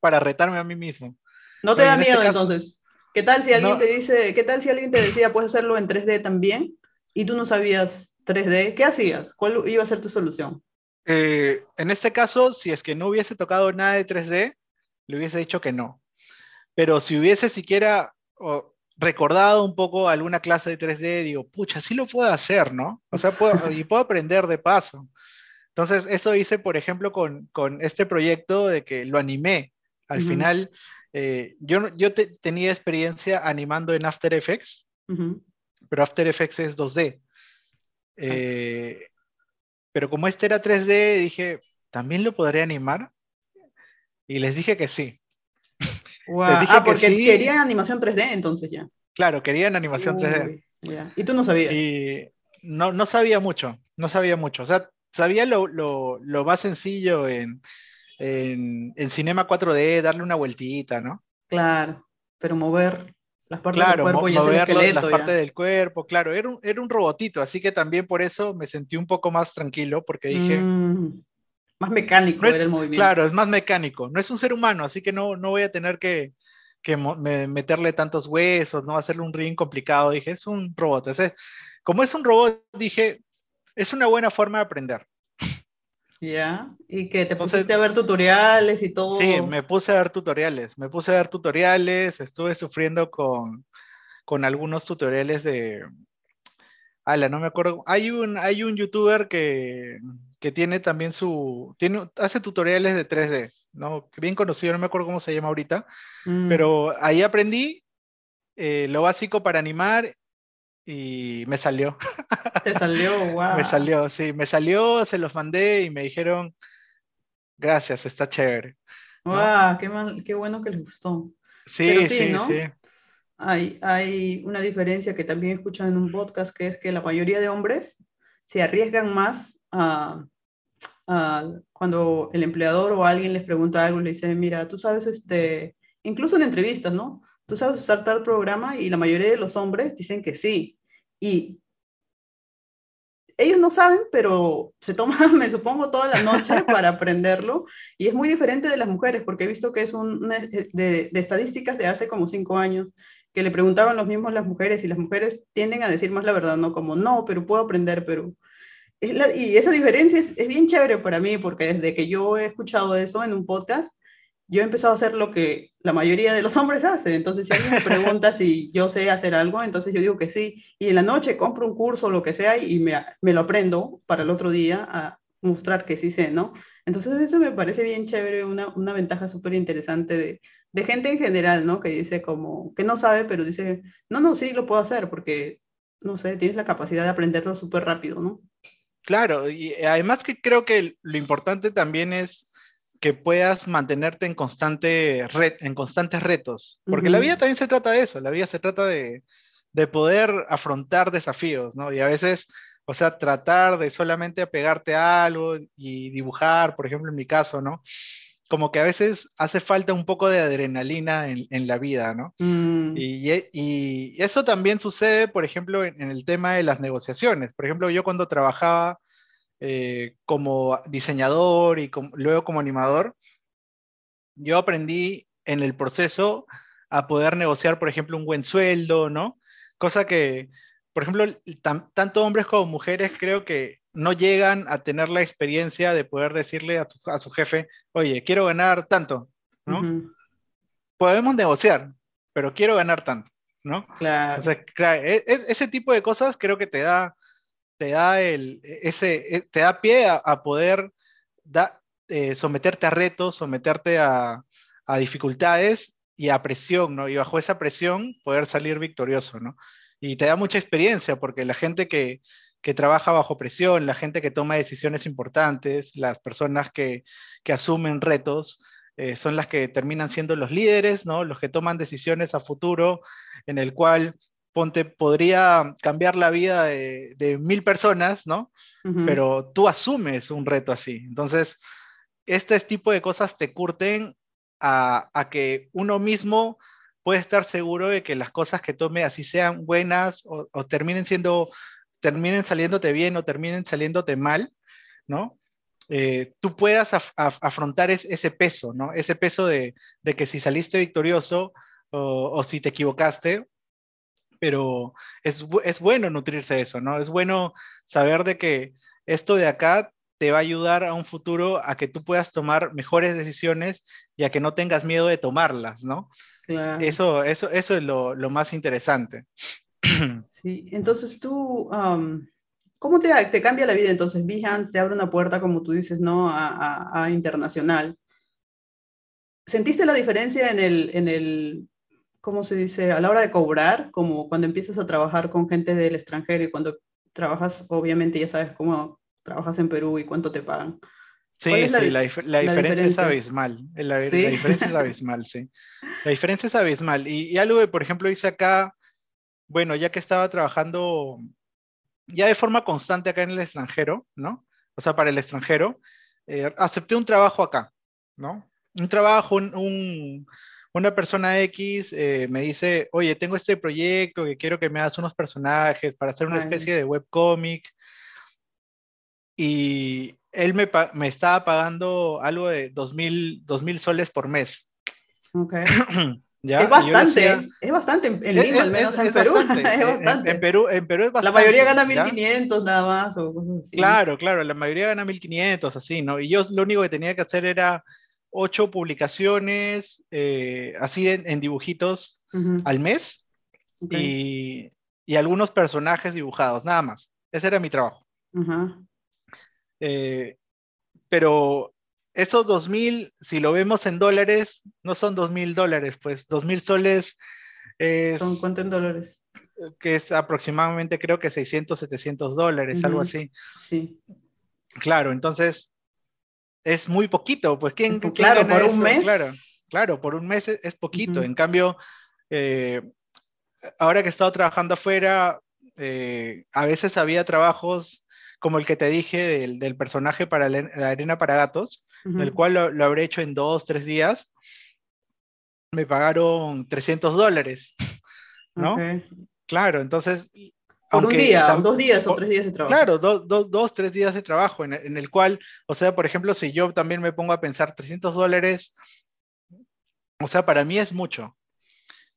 para retarme a mí mismo. ¿No te da este miedo entonces? ¿Qué tal si alguien te dice, qué tal si alguien te decía, puedes hacerlo en 3D también? Y tú no sabías 3D, ¿qué hacías? ¿Cuál iba a ser tu solución? Eh, en este caso, si es que no hubiese tocado nada de 3D, le hubiese dicho que no. Pero si hubiese siquiera recordado un poco alguna clase de 3D, digo, pucha, sí lo puedo hacer, ¿no? O sea, puedo, y puedo aprender de paso. Entonces, eso hice, por ejemplo, con, con este proyecto de que lo animé. Al final, eh, yo, yo tenía experiencia animando en After Effects, pero After Effects es 2D. Eh, pero como este era 3D, dije, ¿también lo podré animar? Y les dije que sí. ah, porque querían animación 3D entonces ya. Claro, querían animación 3D. Y tú no sabías. Y no, no sabía mucho, no sabía mucho. O sea, sabía lo, lo, lo más sencillo en, en, en, Cinema 4D, darle una vueltita, ¿no? Claro, pero mover las partes claro, del cuerpo y las partes del cuerpo, claro, era un, era un robotito, así que también por eso me sentí un poco más tranquilo, porque dije... Mm, más mecánico era el movimiento. Claro, es más mecánico, no es un ser humano, así que no, no voy a tener que, que meterle tantos huesos, no hacerle un ring complicado, dije, es un robot. como es un robot, dije, es una buena forma de aprender. Ya, y que te pusiste a ver tutoriales y todo. Sí, me puse a ver tutoriales, me puse a ver tutoriales, estuve sufriendo con, con algunos tutoriales de... Ala, no me acuerdo. Hay un, hay un youtuber que, que tiene también su... Tiene, hace tutoriales de 3D, ¿no? Bien conocido, no me acuerdo cómo se llama ahorita, mm. pero ahí aprendí eh, lo básico para animar y me salió. Te salió, wow. me salió, sí, me salió, se los mandé y me dijeron, gracias, está chévere. Wow, qué, qué bueno que les gustó. Sí, sí, sí, Hay, hay una diferencia que también escuchan en un podcast, que es que la mayoría de hombres se arriesgan más a, cuando el empleador o alguien les pregunta algo, le dice, mira, tú sabes, este, incluso en entrevistas, ¿no? ¿tú sabes usar tal programa? Y la mayoría de los hombres dicen que sí. Y ellos no saben, pero se toman, me supongo, toda la noche para aprenderlo. Y es muy diferente de las mujeres, porque he visto que es un, de, de, estadísticas de hace como cinco años, que le preguntaban los mismos las mujeres y las mujeres tienden a decir más la verdad, no como, no, pero puedo aprender, pero... y esa diferencia es, es bien chévere para mí, porque desde que yo he escuchado eso en un podcast, yo he empezado a hacer lo que la mayoría de los hombres hacen. Entonces, si alguien me pregunta si yo sé hacer algo, entonces yo digo que sí. Y en la noche compro un curso, lo que sea, y me, me lo aprendo para el otro día a mostrar que sí sé, ¿no? Entonces, eso me parece bien chévere, una, una ventaja súper interesante de, de gente en general, ¿no? Que dice como, que no sabe, pero dice, no, no, sí, lo puedo hacer porque, no sé, tienes la capacidad de aprenderlo súper rápido, ¿no? Claro, y además que creo que lo importante también es que puedas mantenerte en, constante red, en constantes retos, porque la vida también se trata de eso, la vida se trata de, de, poder afrontar desafíos, ¿no? Y a veces, o sea, tratar de solamente apegarte a algo y dibujar, por ejemplo, en mi caso, ¿no? Como que a veces hace falta un poco de adrenalina en, en la vida, ¿no? Mm. Y, y, eso también sucede, por ejemplo, en, en el tema de las negociaciones. Por ejemplo, yo cuando trabajaba eh, como diseñador y luego como animador, yo aprendí en el proceso a poder negociar, por ejemplo, un buen sueldo, ¿no? Cosa que, por ejemplo, tanto hombres como mujeres creo que no llegan a tener la experiencia de poder decirle a, su jefe, oye, quiero ganar tanto, ¿no? Podemos negociar, pero quiero ganar tanto, ¿no? Claro. O sea, e, e, ese tipo de cosas creo que te da te da, el, ese, e, te da pie a, poder eh, someterte a retos, someterte a, a, dificultades y a presión, ¿no? Y bajo esa presión poder salir victorioso, ¿no? Y te da mucha experiencia porque la gente que, que trabaja bajo presión, la gente que toma decisiones importantes, las personas que, que asumen retos, eh, son las que terminan siendo los líderes, ¿no? Los que toman decisiones a futuro, en el cual ponte, podría cambiar la vida de, mil personas, ¿no? Pero tú asumes un reto así. Entonces, este tipo de cosas te curten a, que uno mismo puede estar seguro de que las cosas que tome así sean buenas o, terminen siendo, terminen saliéndote bien o terminen saliéndote mal, ¿no? Eh, tú puedas afrontar ese peso, ¿no? Ese peso de, que si saliste victorioso o, o, si te equivocaste, pero es, es bueno nutrirse de eso, ¿no? Es bueno saber de que esto de acá te va a ayudar a un futuro a que tú puedas tomar mejores decisiones y a que no tengas miedo de tomarlas, ¿no? Claro. Eso, eso, eso es lo, lo más interesante. Sí, entonces tú, ¿cómo te, te, cambia la vida entonces? Behance te abre una puerta, como tú dices, ¿no? A, a, a internacional. ¿Sentiste la diferencia en el, en el ¿cómo se dice? A la hora de cobrar, como cuando empiezas a trabajar con gente del extranjero y cuando trabajas, obviamente ya sabes cómo trabajas en Perú y cuánto te pagan. Sí, sí, la, diferencia, es abismal. La, diferencia es abismal, sí. La diferencia es abismal. Y, algo que, por ejemplo, hice acá, bueno, ya que estaba trabajando ya de forma constante acá en el extranjero, ¿no? O sea, para el extranjero, eh, acepté un trabajo acá, ¿no? Un trabajo, un una persona X eh, me dice, oye, tengo este proyecto que quiero que me hagas unos personajes para hacer una especie de webcómic. Y él me, me, estaba pagando algo de 2.000 soles por mes. Ok. Es bastante, es bastante en Lima, al menos en Perú. es bastante. En, Perú, en Perú es bastante. La mayoría gana 1.500 nada más o cosas así. Claro, claro, la mayoría gana 1.500, así, ¿no? Y yo lo único que tenía que hacer era ocho publicaciones eh, así en, dibujitos al mes y, algunos personajes dibujados, nada más. Ese era mi trabajo. Eh, pero esos dos mil, si lo vemos en dólares, no son dos mil dólares, pues dos mil soles es... ¿Son cuánto en dólares? Que es aproximadamente creo que 600, 700 dólares, algo así. Sí. Claro, entonces es muy poquito, pues ¿quién, claro, por un mes. Claro, claro, por un mes es, poquito. En cambio, eh, ahora que he estado trabajando afuera, eh, a veces había trabajos como el que te dije del, personaje para la, arena para gatos, el cual lo, habré hecho en dos, tres días. Me pagaron 300 dólares, ¿no? Claro, entonces por un día, dos días o tres días de trabajo. Claro, dos, tres días de trabajo, en, el cual, o sea, por ejemplo, si yo también me pongo a pensar 300 dólares, o sea, para mí es mucho,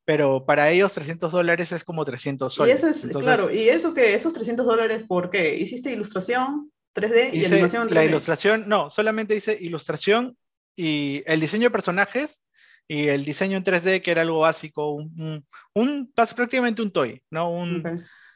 pero para ellos 300 dólares es como 300 soles. Y eso es, claro, y eso que esos 300 dólares, ¿por qué? ¿Hiciste ilustración 3D y animación 3D? La ilustración, no, solamente hice ilustración y el diseño de personajes y el diseño en 3D, que era algo básico, un, un, prácticamente un toy, ¿no? Un,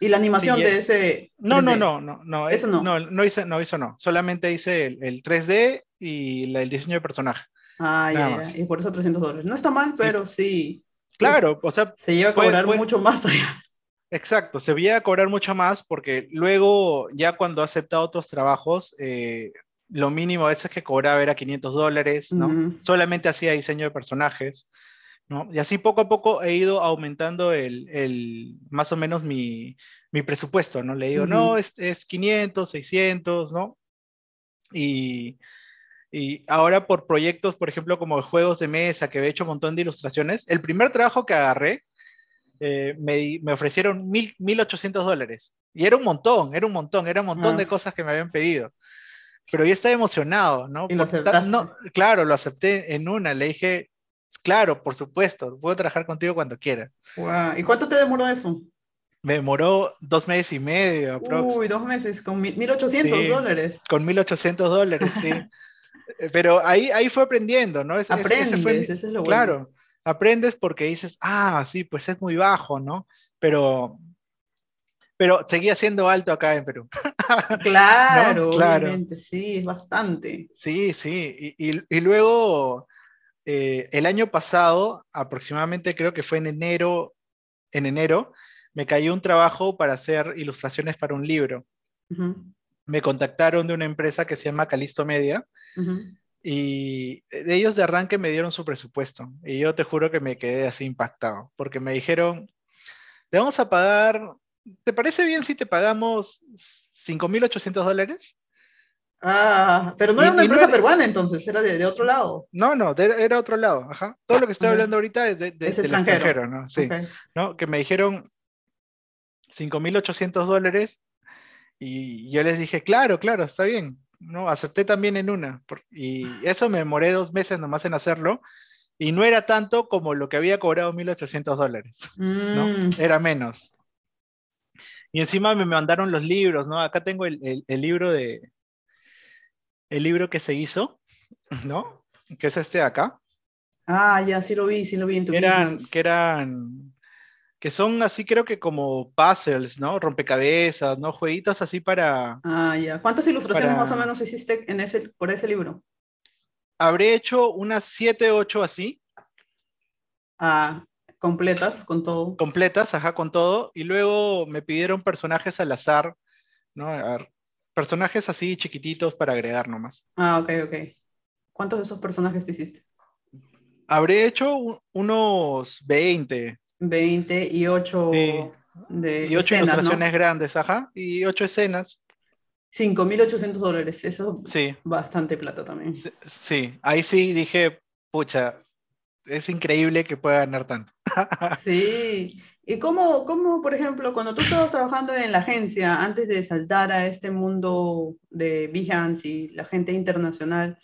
¿Y la animación de ese? No, no, no, no, no. Eso no. No, no hice, no, hizo no. Solamente hice el, el 3D y el diseño de personaje. Ah, ya, ya, Y por eso 300 dólares. No está mal, pero sí. Claro, o sea. Se lleva a cobrar mucho más allá. Exacto, se veía a cobrar mucho más porque luego, ya cuando he aceptado otros trabajos, eh, lo mínimo a veces que cobraba era 500 dólares, ¿no? Solamente hacía diseño de personajes, ¿no? Y así poco a poco he ido aumentando el, el más o menos mi, mi, presupuesto, ¿no? Le digo, no, es, es 500, 600, ¿no? Y, y ahora por proyectos, por ejemplo, como juegos de mesa, que he hecho un montón de ilustraciones, el primer trabajo que agarré eh, me, ofrecieron mil, 1.800 dólares. Y era un montón, era un montón, era un montón de cosas que me habían pedido. Pero yo estaba emocionado, ¿no? no claro, lo acepté en una, le dije, claro, por supuesto, puedo trabajar contigo cuando quieras. ¿Y cuánto te demoró eso? Me demoró dos meses y medio. Uy, dos meses, con 1.800 dólares. Con 1.800 dólares, sí. Pero ahí, ahí fue aprendiendo, ¿no? Aprendes, es lo bueno. Claro, aprendes porque dices, ah, sí, pues es muy bajo, ¿no? Pero, pero seguía siendo alto acá en Perú. Claro, obviamente, sí, es bastante. Sí, sí, y, luego eh, el año pasado, aproximadamente creo que fue en enero, en enero, me cayó un trabajo para hacer ilustraciones para un libro. Me contactaron de una empresa que se llama Calisto Media. Y de ellos de arranque me dieron su presupuesto. Y yo te juro que me quedé así impactado, porque me dijeron, te vamos a pagar, ¿te parece bien si te pagamos 5.800 dólares? Ah, pero no era una empresa peruana entonces, era de, otro lado. No, no, era otro lado, ajá. Todo lo que estoy hablando ahorita es de, extranjero. ¿no? Sí, ¿no? Que me dijeron 5.800 dólares y yo les dije, claro, claro, está bien. ¿no? Acepté también en una. Y eso me demoré dos meses nomás en hacerlo. Y no era tanto como lo que había cobrado 1.800 dólares, ¿no? Mm. Era menos. Y encima me mandaron los libros, ¿no? Acá tengo el, libro de... El libro que se hizo, ¿no? Que es este de acá. Ah, ya, sí lo vi, sí lo vi en tu eran, Que eran que son así creo que como puzzles, ¿no? Rompecabezas, ¿no? Jueguitos así para... Ah, ya. ¿Cuántas ilustraciones más o menos hiciste en ese, por ese libro? Habré hecho unas 7, 8 así. Ah, completas, con todo. Completas, ajá, con todo. Y luego me pidieron personajes al azar, ¿no? Personajes así chiquititos para agregar nomás. Ah, ok, ok. ¿Cuántos de esos personajes te hiciste? Habré hecho unos 20. 20 y 8 de y 8 ilustraciones grandes, ajá, y 8 escenas. 5.800 dólares, eso sí. bastante plata también. Sí, ahí sí dije, pucha, es increíble que pueda ganar tanto. sí, y cómo, cómo, por ejemplo, cuando tú estabas trabajando en la agencia, antes de saltar a este mundo de Behance y la gente internacional,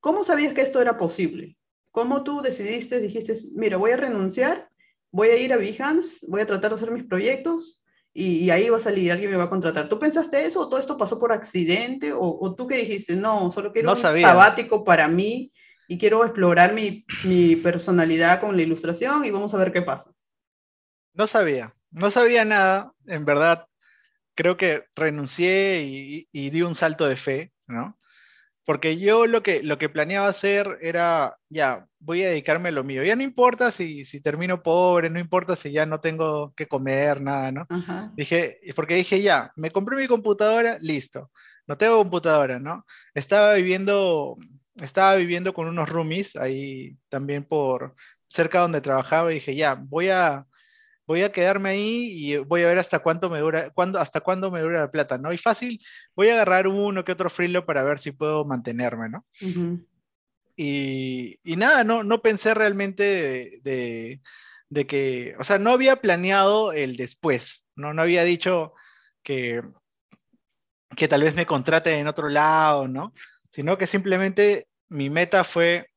¿cómo sabías que esto era posible? ¿Cómo tú decidiste, dijiste, mira, voy a renunciar, voy a ir a Behance, voy a tratar de hacer mis proyectos y, ahí va a salir, alguien me va a contratar? ¿Tú pensaste eso o todo esto pasó por accidente? ¿O, tú qué dijiste, no, solo quiero un sabático para mí y quiero explorar mi, mi personalidad con la ilustración y vamos a ver qué pasa? No sabía, no sabía nada, en verdad. Creo que renuncié y, y di un salto de fe, ¿no? Porque yo lo que, lo que planeaba hacer era, ya, voy a dedicarme a lo mío. Ya no importa si, si termino pobre, no importa si ya no tengo que comer, nada, ¿no? Dije, porque dije, ya, me compré mi computadora, listo. No tengo computadora, ¿no? Estaba viviendo, estaba viviendo con unos roomies ahí también por cerca donde trabajaba y dije, ya, voy a, voy a quedarme ahí y voy a ver hasta cuánto me dura, cuándo, hasta cuándo me dura la plata, ¿no? Y fácil, voy a agarrar uno que otro frillo para ver si puedo mantenerme, ¿no? y, y, nada, no, no pensé realmente de, de, que, o sea, no había planeado el después, ¿no? No había dicho que, que tal vez me contrate en otro lado, ¿no? Sino que simplemente mi meta fue,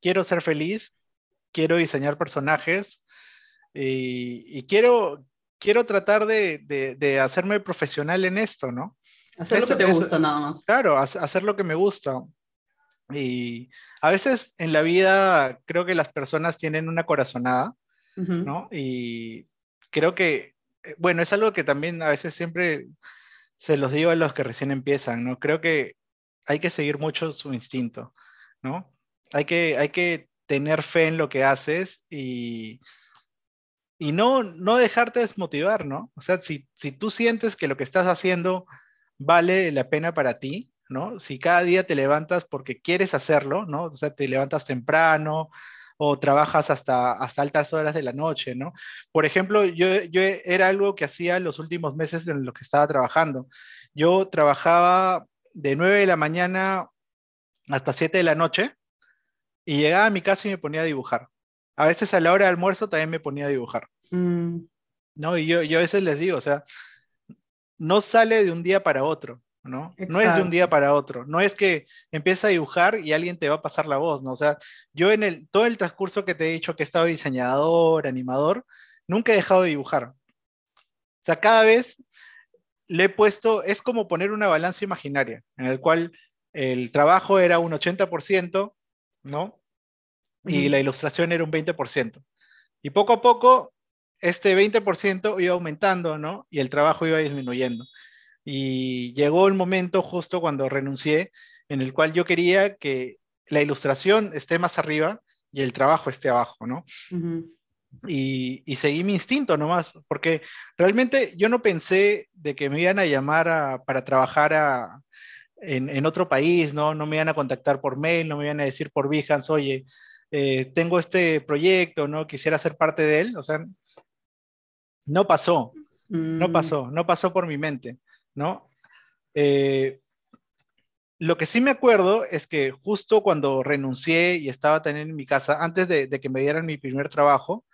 quiero ser feliz, quiero diseñar personajes, y, quiero, quiero tratar de, hacerme profesional en esto, ¿no? Hacer lo que te gusta nada más. Claro, hacer lo que me gusta. Y a veces en la vida creo que las personas tienen una corazonada, ¿no? Y creo que, eh, bueno, es algo que también a veces siempre se los digo a los que recién empiezan, ¿no? Creo que hay que seguir mucho su instinto, ¿no? Hay que, hay que tener fe en lo que haces y, y no, no dejarte desmotivar, ¿no? O sea, si, si tú sientes que lo que estás haciendo vale la pena para ti, ¿no? Si cada día te levantas porque quieres hacerlo, ¿no? O sea, te levantas temprano o trabajas hasta, hasta altas horas de la noche, ¿no? Por ejemplo, yo, yo era algo que hacía los últimos meses en los que estaba trabajando. Yo trabajaba de 9 de la mañana hasta 7 de la noche y llegaba a mi casa y me ponía a dibujar. A veces a la hora de almuerzo también me ponía a dibujar. Mm. ¿No? Y yo, yo a veces les digo, o sea, no sale de un día para otro, ¿no? No es de un día para otro. No es que empieza a dibujar y alguien te va a pasar la voz, ¿no? O sea, yo en el, todo el transcurso que te he dicho que he estado diseñador, animador, nunca he dejado de dibujar. O sea, cada vez le he puesto, es como poner una balanza imaginaria, en el cual el trabajo era un 80%, ¿no? Y la ilustración era un 20%. Y poco a poco, este 20% iba aumentando, ¿no? Y el trabajo iba disminuyendo. Y llegó el momento justo cuando renuncié, en el cual yo quería que la ilustración esté más arriba y el trabajo esté abajo, ¿no? Y, seguí mi instinto nomás, porque realmente yo no pensé de que me iban a llamar para trabajar en, otro país, ¿no? No me iban a contactar por mail, no me iban a decir por Behance, oye, eh, tengo este proyecto, ¿no? Quisiera ser parte de él, o sea, no pasó, no mm. pasó, no pasó por mi mente, ¿no? Eh, lo que sí me acuerdo es que justo cuando renuncié y estaba también en mi casa, antes de, que me dieran mi primer trabajo,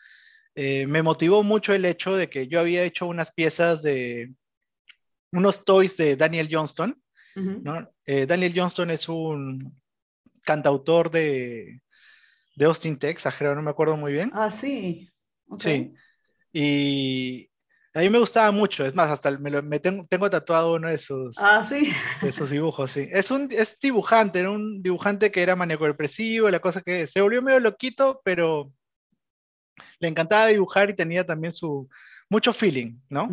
eh, me motivó mucho el hecho de que yo había hecho unas piezas de unos toys de Daniel Johnston. Eh, Daniel Johnston es un cantautor de, de Austin, Texas, creo, no me acuerdo muy bien. Ah, sí. Sí. Y, a mí me gustaba mucho, es más, hasta me, tengo, tatuado uno de sus, ah, ¿sí? de sus dibujos, sí. Es un es dibujante, era un dibujante que era maníaco depresivo, la cosa que se volvió medio loquito, pero le encantaba dibujar y tenía también su mucho feeling, ¿no?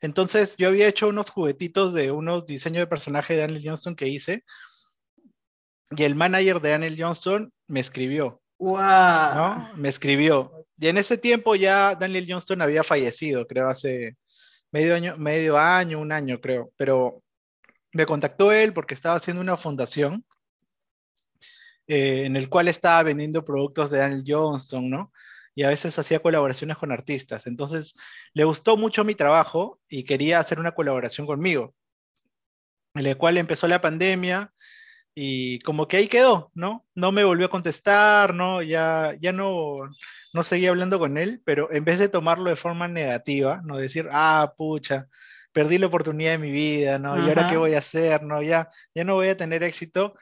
Entonces yo había hecho unos juguetitos de unos diseños de personaje de Daniel Johnston que hice y el manager de Daniel Johnston me escribió. Wow. ¿no? Me escribió. Y en ese tiempo ya Daniel Johnston había fallecido, creo, hace medio año, medio año, un año, creo. Pero me contactó él porque estaba haciendo una fundación eh, en el cual estaba vendiendo productos de Daniel Johnston, ¿no? Y a veces hacía colaboraciones con artistas. Entonces, le gustó mucho mi trabajo y quería hacer una colaboración conmigo. En el cual empezó la pandemia y como que ahí quedó, ¿no? No me volvió a contestar, ¿no? Ya, ya no, no seguía hablando con él, pero en vez de tomarlo de forma negativa, ¿no? Decir, ah, pucha, perdí la oportunidad de mi vida, ¿no? ¿Y ahora qué voy a hacer, ¿no? Ya, ya no voy a tener éxito.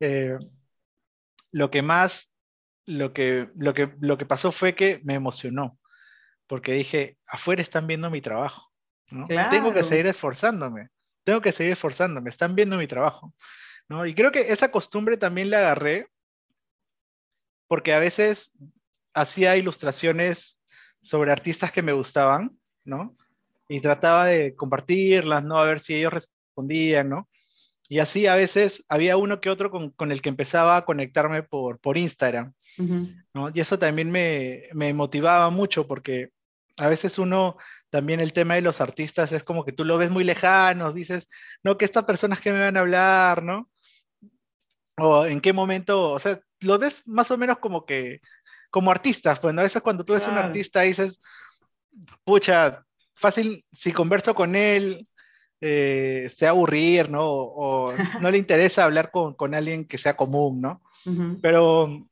Eh, lo que más, lo que, lo, que, lo que pasó fue que me emocionó, porque dije, afuera están viendo mi trabajo, ¿no? Tengo que seguir esforzándome, tengo que seguir esforzándome, están viendo mi trabajo. ¿no? Y creo que esa costumbre también la agarré porque a veces hacía ilustraciones sobre artistas que me gustaban, ¿no? Y trataba de compartirlas, ¿no? A ver si ellos respondían, ¿no? Y así a veces había uno que otro con, el que empezaba a conectarme por, por Instagram, ¿no? Y eso también me, me motivaba mucho porque a veces uno, también el tema de los artistas es como que tú lo ves muy lejano, dices, no, que estas personas que me van a hablar, ¿no? o en qué momento, o sea, lo ves más o menos como que, como artistas, pues, ¿no? A veces cuando tú ves un artista dices, pucha, fácil, si converso con él, eh, se aburrir, ¿no? O, no le interesa hablar con, con, alguien que sea común, ¿no? Pero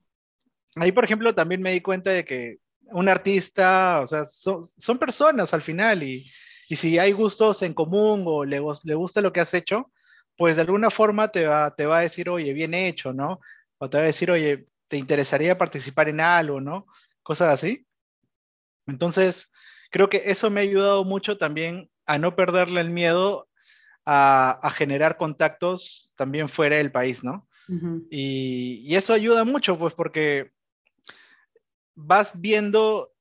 ahí, por ejemplo, también me di cuenta de que un artista, o sea, son, personas al final y, y, si hay gustos en común o le, le gusta lo que has hecho, pues de alguna forma te va, te va a decir, oye, bien hecho, ¿no? O te va a decir, oye, ¿te interesaría participar en algo, ¿no? Cosas así. Entonces, creo que eso me ha ayudado mucho también a no perderle el miedo a, generar contactos también fuera del país, ¿no? y, y, eso ayuda mucho, pues porque vas viendo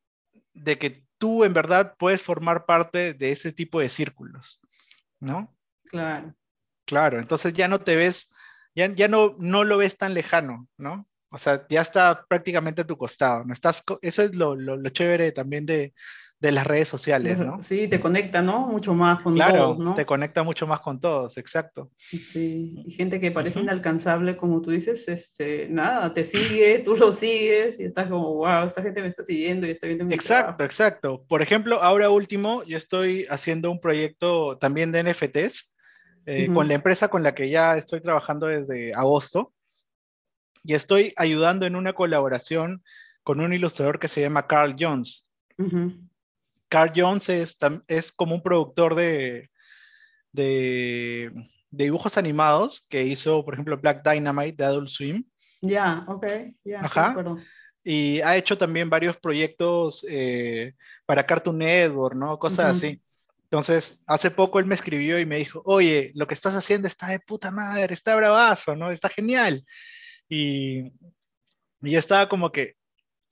de que tú en verdad puedes formar parte de ese tipo de círculos, ¿no? Claro. Claro, entonces ya no te ves, ya, ya no, no lo ves tan lejano, ¿no? O sea, ya está prácticamente a tu costado, ¿no? Estás, eso es lo, lo, lo chévere también de, de las redes sociales, ¿no? Sí, te conecta, ¿no? Mucho más con todos, ¿no? te conecta mucho más con todos, exacto. Sí, y gente que parece inalcanzable, como tú dices, este, nada, te sigue, tú lo sigues y estás como, wow, esta gente me está siguiendo y está viendo mi Exacto, exacto. Por ejemplo, ahora último, yo estoy haciendo un proyecto también de NFTs eh, con la empresa con la que ya estoy trabajando desde agosto y estoy ayudando en una colaboración con un ilustrador que se llama Carl Jones. Carl Jones es, es como un productor de, de, dibujos animados que hizo, por ejemplo, Black Dynamite de Adult Swim. Ya, ok, ya. Ajá. y ha hecho también varios proyectos eh, para Cartoon Network, ¿no? Cosas así. Entonces, hace poco él me escribió y me dijo, oye, lo que estás haciendo está de puta madre, está bravazo, ¿no? Está genial. Y, y yo estaba como que,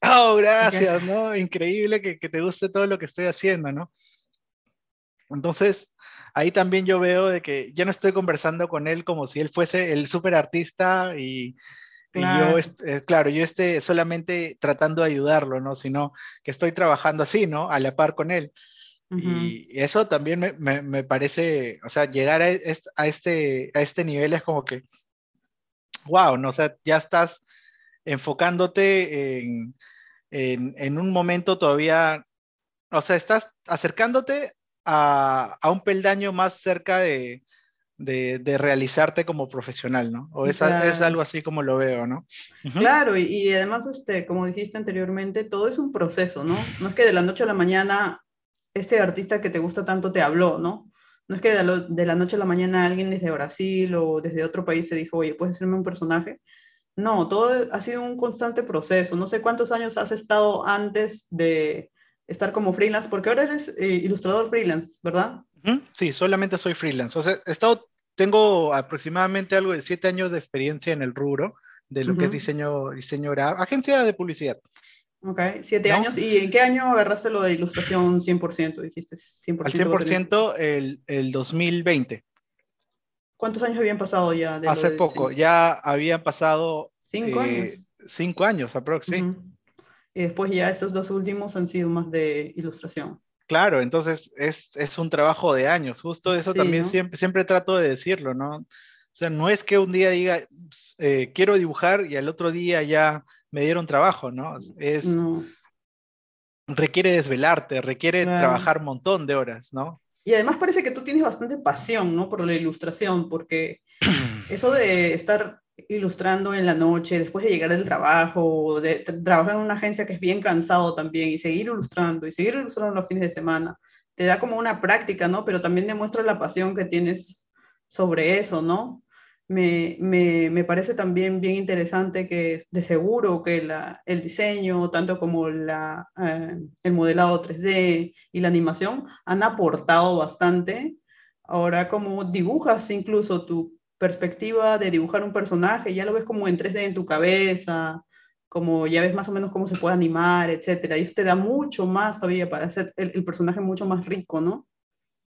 Oh, gracias, ¿no? Increíble que, te guste todo lo que estoy haciendo, ¿no? Entonces, ahí también yo veo de que ya no estoy conversando con él como si él fuese el súper artista y, yo, eh, claro, yo esté solamente tratando de ayudarlo, ¿no? Sino que estoy trabajando así, ¿no? A la par con él. Y eso también me, parece, o sea, llegar a, a, este, a este nivel es como que, wow, ¿no? O sea, ya estás enfocándote en, en, un momento todavía, o sea, estás acercándote a, a un peldaño más cerca de, de, de, realizarte como profesional, ¿no? O es, es, algo así como lo veo, ¿no? Claro, y, y, además, este, como dijiste anteriormente, todo es un proceso, ¿no? No es que de la noche a la mañana este artista que te gusta tanto te habló, ¿no? No es que de la, de la noche a la mañana alguien desde Brasil o desde otro país te dijo, oye, ¿puedes hacerme un personaje? No, todo ha sido un constante proceso. No sé cuántos años has estado antes de estar como freelance, porque ahora eres eh, ilustrador freelance, ¿verdad? Sí, solamente soy freelance. O sea, he estado, tengo aproximadamente algo de siete años de experiencia en el rubro de lo que es diseño, diseño agencia de publicidad. Ok, siete años. ¿Y en qué año agarraste lo de ilustración 100%? Dijiste 100%. Al 100% el, el 2020. ¿Cuántos años habían pasado ya? Hace poco, ya habían pasado... Cinco eh, años. Cinco años aproximadamente. Y después ya estos dos últimos han sido más de ilustración. Claro, entonces es, es un trabajo de años, justo eso también siempre, siempre trato de decirlo, ¿no? O sea, no es que un día diga, eh, quiero dibujar y al otro día ya me dieron trabajo, ¿no? Es, requiere desvelarte, requiere trabajar un montón de horas, ¿no? Y además parece que tú tienes bastante pasión, ¿no? Por la ilustración, porque eso de estar ilustrando en la noche, después de llegar del trabajo, de trabajar en una agencia que es bien cansado también, y seguir ilustrando, y seguir ilustrando los fines de semana, te da como una práctica, ¿no? Pero también demuestra la pasión que tienes sobre eso, ¿no? Me, me, me, parece también bien interesante que de seguro que la, el diseño, tanto como la, eh, el modelado 3D y la animación, han aportado bastante. Ahora como dibujas incluso tu perspectiva de dibujar un personaje, ya lo ves como en 3D en tu cabeza, como ya ves más o menos cómo se puede animar, etcétera. Y eso te da mucho más todavía para hacer el, personaje mucho más rico, ¿no?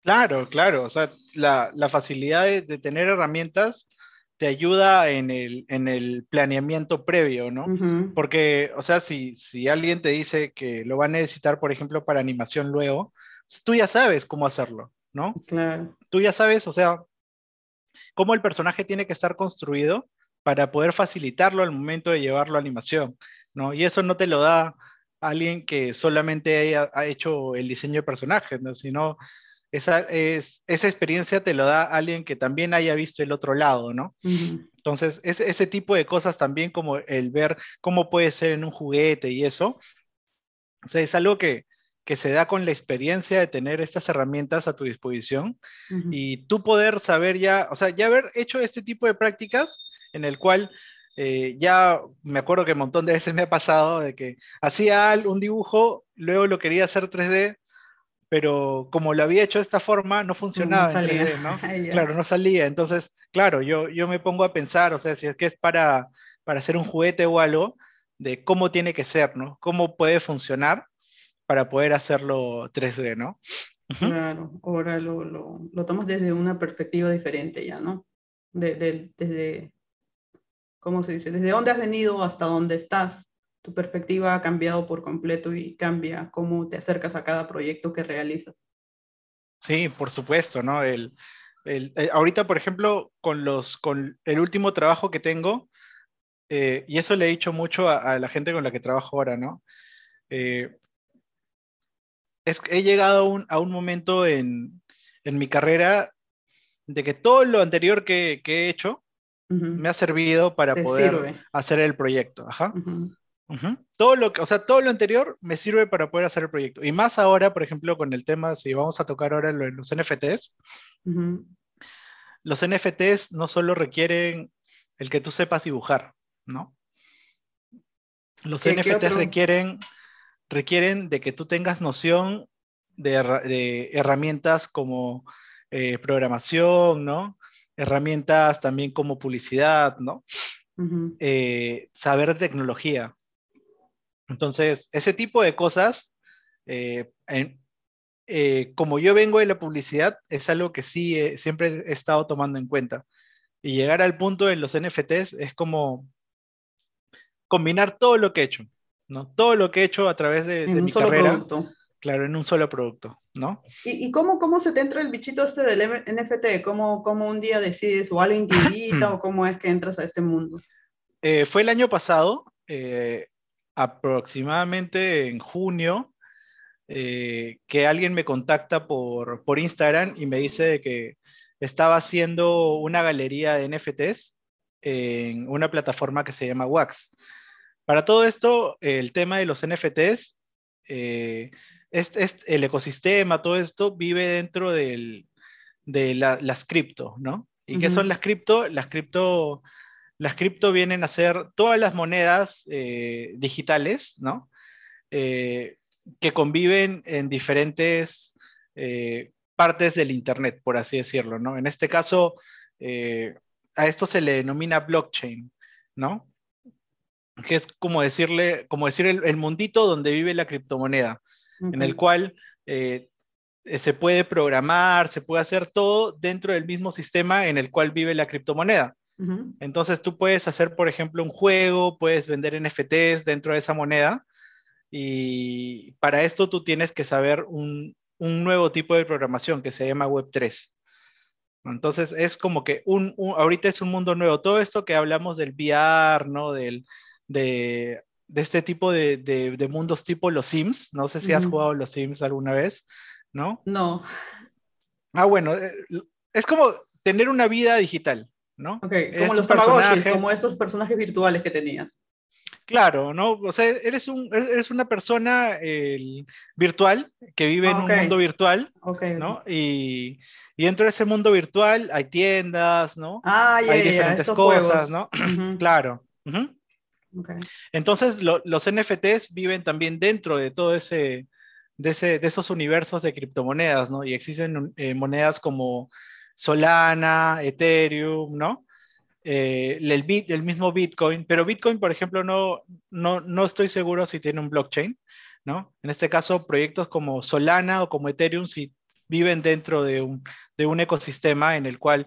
Claro, claro. O sea, la, la facilidad de, tener herramientas te ayuda en el, en el planeamiento previo, ¿no? Porque, o sea, si, si alguien te dice que lo va a necesitar, por ejemplo, para animación luego, pues, tú ya sabes cómo hacerlo, ¿no? Claro. Tú ya sabes, o sea, cómo el personaje tiene que estar construido para poder facilitarlo al momento de llevarlo a animación, ¿no? Y eso no te lo da alguien que solamente haya, ha hecho el diseño de personajes, ¿no? Sino esa, es, esa experiencia te lo da alguien que también haya visto el otro lado, ¿no? Entonces, ese tipo de cosas también como el ver cómo puede ser en un juguete y eso, o sea, es algo que, que se da con la experiencia de tener estas herramientas a tu disposición y tú poder saber ya, o sea, ya haber hecho este tipo de prácticas en el cual eh, ya me acuerdo que un montón de veces me ha pasado de que hacía un dibujo, luego lo quería hacer 3D pero como lo había hecho de esta forma, no funcionaba en 3D, ¿no? claro, no salía. Entonces, claro, yo, yo me pongo a pensar, o sea, si es que es para, para hacer un juguete o algo, de cómo tiene que ser, ¿no? Cómo puede funcionar para poder hacerlo 3D, ¿no? Claro, ahora lo, lo, lo tomas desde una perspectiva diferente ya, ¿no? De, desde, ¿cómo se dice? Desde dónde has venido hasta dónde estás tu perspectiva ha cambiado por completo y cambia cómo te acercas a cada proyecto que realizas. Sí, por supuesto, ¿no? El, el, eh, ahorita, por ejemplo, con, los, con el último trabajo que tengo, eh, y eso le he dicho mucho a, la gente con la que trabajo ahora, ¿no? Eh, es, he llegado a un, a un momento en, en, mi carrera de que todo lo anterior que, que he hecho me ha servido para poder hacer el proyecto. Ajá. Todo lo que, o sea, todo lo anterior me sirve para poder hacer el proyecto. Y más ahora, por ejemplo, con el tema, si vamos a tocar ahora los NFTs, los NFTs no solo requieren el que tú sepas dibujar, ¿no? Los NFTs requieren, requieren de que tú tengas noción de, herramientas como eh, programación, ¿no? Herramientas también como publicidad, ¿no? Eh, saber de tecnología. Entonces, ese tipo de cosas, eh, eh, como yo vengo de la publicidad, es algo que sí eh, siempre he estado tomando en cuenta. Y llegar al punto en los NFTs es como combinar todo lo que he hecho, ¿no? Todo lo que he hecho a través de, mi carrera. Claro, en un solo producto, ¿no? ¿Y, cómo, cómo se te entra el bichito este del NFT? ¿Cómo, cómo un día decides o alguien te invita o cómo es que entras a este mundo? fue el año pasado, aproximadamente en junio eh, que alguien me contacta por, por Instagram y me dice que estaba haciendo una galería de NFTs en una plataforma que se llama Wax. Para todo esto, el tema de los NFTs, eh, es, el ecosistema, todo esto vive dentro del, de las cripto, ¿no? ¿Y qué son las cripto? Las cripto las cripto vienen a ser todas las monedas eh, digitales, ¿no? Eh, que conviven en diferentes eh, partes del Internet, por así decirlo, ¿no? En este caso, a esto se le denomina blockchain, ¿no? Que es como decirle, como decir el, mundito donde vive la criptomoneda, en el cual se puede programar, se puede hacer todo dentro del mismo sistema en el cual vive la criptomoneda. Entonces tú puedes hacer, por ejemplo, un juego, puedes vender NFTs dentro de esa moneda y para esto tú tienes que saber un, nuevo tipo de programación que se llama Web3. Entonces es como que un, ahorita es un mundo nuevo. Todo esto que hablamos del VR, ¿no? Del, de, este tipo de, mundos tipo los Sims. No sé si has jugado los Sims alguna vez, ¿no? No. Ah, bueno, eh, es como tener una vida digital. ¿No? como los Tamagotchi, como estos personajes virtuales que tenías. Claro, ¿no? O sea, eres, un, eres una persona virtual que vive en un mundo virtual, ¿no? Y, y, dentro de ese mundo virtual hay tiendas, ¿no? Ah, hay diferentes cosas, ¿no? Claro. Entonces, los NFTs viven también dentro de todo ese de, ese, de esos universos de criptomonedas, ¿no? Y existen eh, monedas como Solana, Ethereum, ¿no? Eh, el, mismo Bitcoin, pero Bitcoin, por ejemplo, no, no, no estoy seguro si tiene un blockchain, ¿no? En este caso, proyectos como Solana o como Ethereum si viven dentro de un, de un ecosistema en el cual,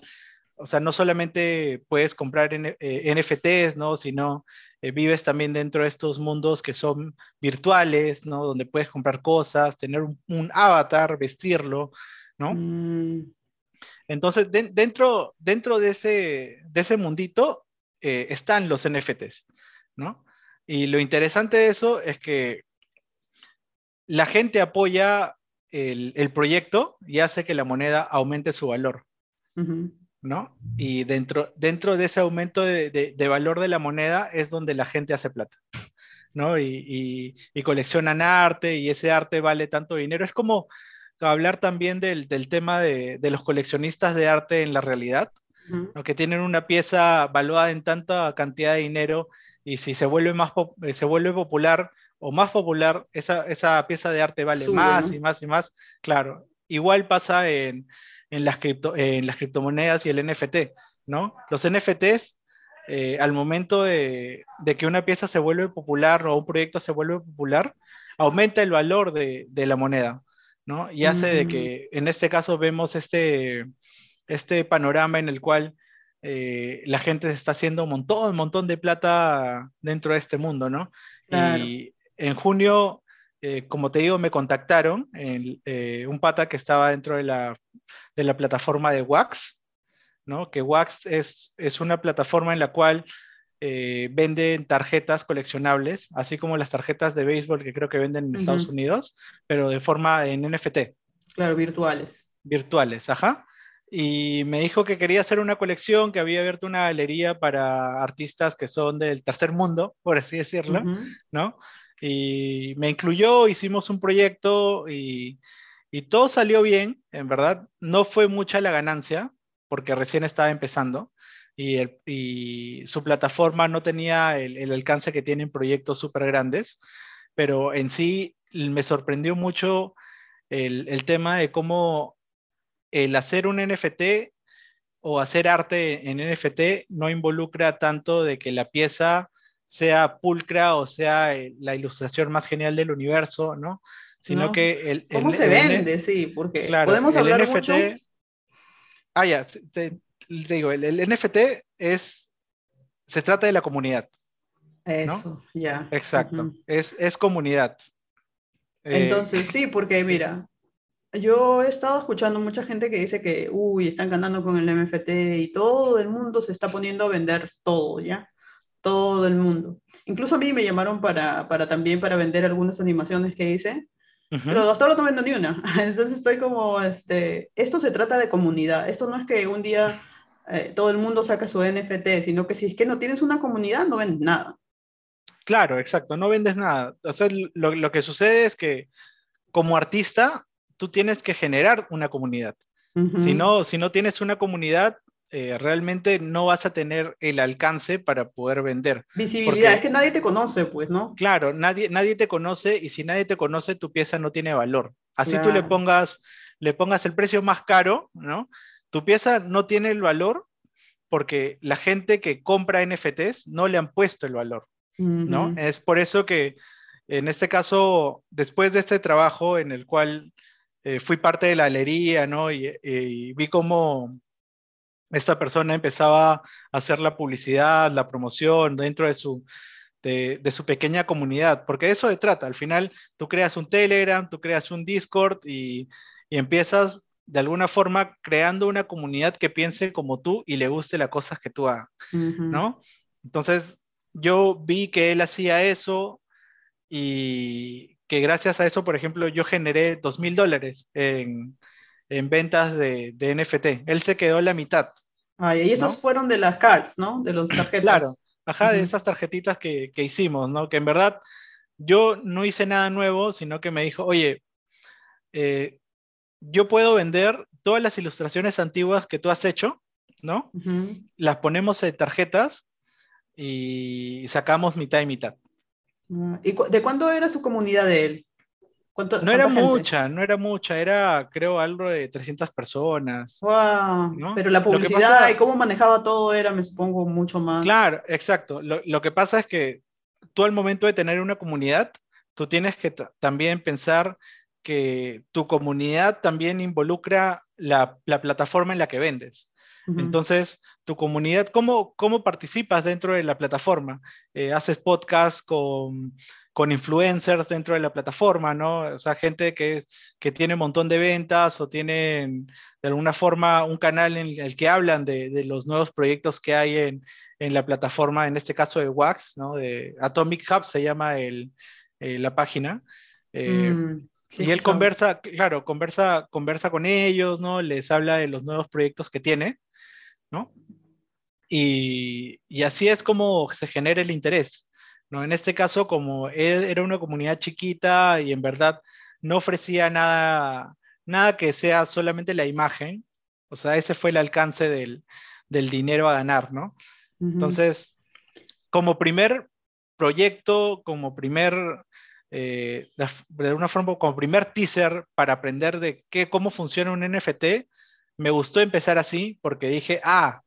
o sea, no solamente puedes comprar NFTs, eh, ¿no? Sino eh, vives también dentro de estos mundos que son virtuales, ¿no? Donde puedes comprar cosas, tener un, avatar, vestirlo, ¿no? Mm. Entonces, dentro, dentro de, ese, de ese mundito eh, están los NFTs, ¿no? Y lo interesante de eso es que la gente apoya el, proyecto y hace que la moneda aumente su valor, ¿no? Y dentro, dentro de ese aumento de, valor de la moneda es donde la gente hace plata, ¿no? Y, y coleccionan arte y ese arte vale tanto dinero. Es como, hablar también del, tema de, los coleccionistas de arte en la realidad, que tienen una pieza valuada en tanta cantidad de dinero y si se vuelve, más eh, se vuelve popular o más popular, esa, esa pieza de arte vale más y más y más. Claro, igual pasa en, en, las, cripto, en las criptomonedas y el NFT, ¿no? Los NFTs, eh, al momento de, de, que una pieza se vuelve popular o un proyecto se vuelve popular, aumenta el valor de, de la moneda, ¿no? Y hace de que, en este caso, vemos este, este panorama en el cual eh, la gente está haciendo un montón, un montón de plata dentro de este mundo, ¿no? Y en junio, eh, como te digo, me contactaron eh, un pata que estaba dentro de la, de la plataforma de Wax, ¿no? Que Wax es, es una plataforma en la cual venden tarjetas coleccionables, así como las tarjetas de béisbol que creo que venden en Estados Unidos, pero de forma en NFT. Claro, virtuales. Virtuales, ajá y me dijo que quería hacer una colección, que había abierto una galería para artistas que son del tercer mundo, por así decirlo, ¿no? Y me incluyó, hicimos un proyecto y, y, todo salió bien, en verdad. No fue mucha la ganancia, porque recién estaba empezando y, el, y su plataforma no tenía el, el alcance que tienen proyectos súper grandes, pero en sí me sorprendió mucho el, el tema de cómo el hacer un NFT o hacer arte en NFT no involucra tanto de que la pieza sea pulcra o sea eh, la ilustración más genial del universo, ¿no? Sino que el... ¿Cómo se vende? sí, porque podemos hablar NFT, mucho... Ah, ya, te, digo, el, NFT es... Se trata de la comunidad. Eso, ya. Exacto, es, es comunidad. Entonces, sí, porque mira, yo he estado escuchando mucha gente que dice que, uy, están ganando con el MFT y todo el mundo se está poniendo a vender todo, ¿ya? Todo el mundo. Incluso a mí me llamaron para, para también para vender algunas animaciones que hice, pero hasta ahora no vendo ni una. Entonces estoy como, este, esto se trata de comunidad. Esto no es que un día eh, todo el mundo saca su NFT, sino que si es que no tienes una comunidad, no vendes nada. Claro, exacto, no vendes nada. O sea, lo, lo que sucede es que como artista tú tienes que generar una comunidad. si, no, si no tienes una comunidad, eh, realmente no vas a tener el alcance para poder vender. Visibilidad, es que nadie te conoce, pues, ¿no? Claro, nadie, nadie te conoce y si nadie te conoce, tu pieza no tiene valor. Así tú le pongas, le pongas el precio más caro, ¿no? Tu pieza no tiene el valor porque la gente que compra NFTs no le han puesto el valor, ¿no? Es por eso que en este caso, después de este trabajo en el cual eh, fui parte de la galería, ¿no? Y, vi cómo esta persona empezaba a hacer la publicidad, la promoción dentro de su, de, su pequeña comunidad, porque de eso se trata. Al final, tú creas un Telegram, tú creas un Discord y, empiezas de alguna forma creando una comunidad que piense como tú y le guste las cosas que tú hagas, ¿no? Entonces, yo vi que él hacía eso y que gracias a eso, por ejemplo, yo generé dos mil dólares en, ventas de, NFT. Él se quedó la mitad. Ah, y esos fueron de las cards, ¿no? De los tarjetas. Claro, ajá, de esas tarjetitas que, hicimos, ¿no? Que en verdad yo no hice nada nuevo, sino que me dijo, oye, eh, yo puedo vender todas las ilustraciones antiguas que tú has hecho, ¿no? Las ponemos en tarjetas y sacamos mitad y mitad. Ah, ¿Y de cuánto era su comunidad de él? no era mucha, no era mucha, era creo algo de 300 personas. Wow, Pero la publicidad y cómo manejaba todo era, me supongo, mucho más. Claro, exacto. Lo, que pasa es que tú al momento de tener una comunidad, tú tienes que también pensar que tu comunidad también involucra la, la plataforma en la que vendes. Entonces, tu comunidad, ¿cómo, cómo participas dentro de la plataforma? Eh, ¿Haces podcast con, con, influencers dentro de la plataforma, ¿no? O sea, gente que, que tiene un montón de ventas o tienen de alguna forma un canal en el que hablan de, de los nuevos proyectos que hay en, en, la plataforma, en este caso de Wax, ¿no? De Atomic Hub se llama el, eh, la página. Eh, mm, y él conversa, claro, conversa, conversa con ellos, ¿no? Les habla de los nuevos proyectos que tiene. ¿no? Y, así es como se genera el interés, ¿no? En este caso, como e, era una comunidad chiquita y en verdad no ofrecía nada, nada que sea solamente la imagen, o sea, ese fue el alcance del, dinero a ganar, ¿no? Entonces, como primer proyecto, como primer eh, de una forma como primer teaser para aprender de qué, cómo funciona un NFT, me gustó empezar así porque dije, ah,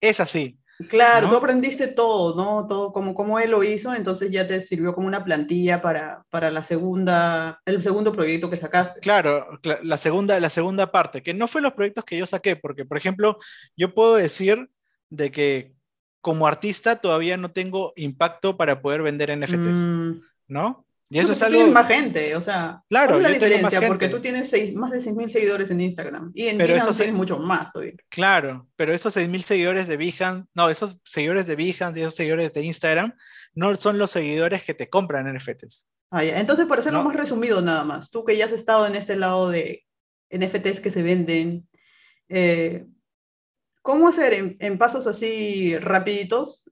es así. Claro, tú aprendiste todo, ¿no? Todo como, como él lo hizo, entonces ya te sirvió como una plantilla para, para la segunda, el segundo proyecto que sacaste. Claro, la segunda, la segunda parte, que no fue los proyectos que yo saqué, porque por ejemplo, yo puedo decir de que como artista todavía no tengo impacto para poder vender NFTs, mm. ¿no? Y eso es algo... tienes más gente, o sea, claro, ¿cuál es la diferencia? Porque tú tienes más de 6.000 seguidores en Instagram y en pero Behance tienes mucho más todavía. Claro, pero esos 6.000 seguidores de Behance, no, esos seguidores de Behance y esos seguidores de Instagram no son los seguidores que te compran NFTs. Ah, ya. Entonces, por hacerlo más resumido nada más, tú que ya has estado en este lado de NFTs que se venden, eh, ¿cómo hacer en, pasos así rapiditos?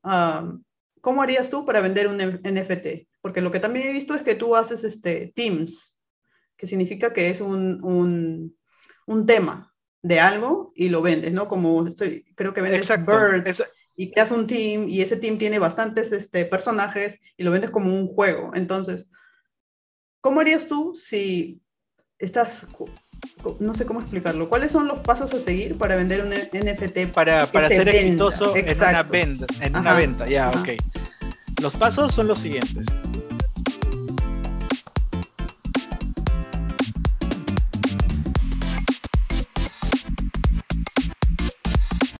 ¿Cómo harías tú para vender un NFT? Porque lo que también he visto es que tú haces este, teams, que significa que es un, tema de algo y lo vendes, ¿no? Como creo que vendes Birds y creas un team y ese team tiene bastantes este, personajes y lo vendes como un juego. Entonces, ¿cómo harías tú si estás no sé cómo explicarlo. ¿Cuáles son los pasos a seguir para vender un NFT? Para, para ser exitoso en una venta, en una venta, ya, ok. Los pasos son los siguientes.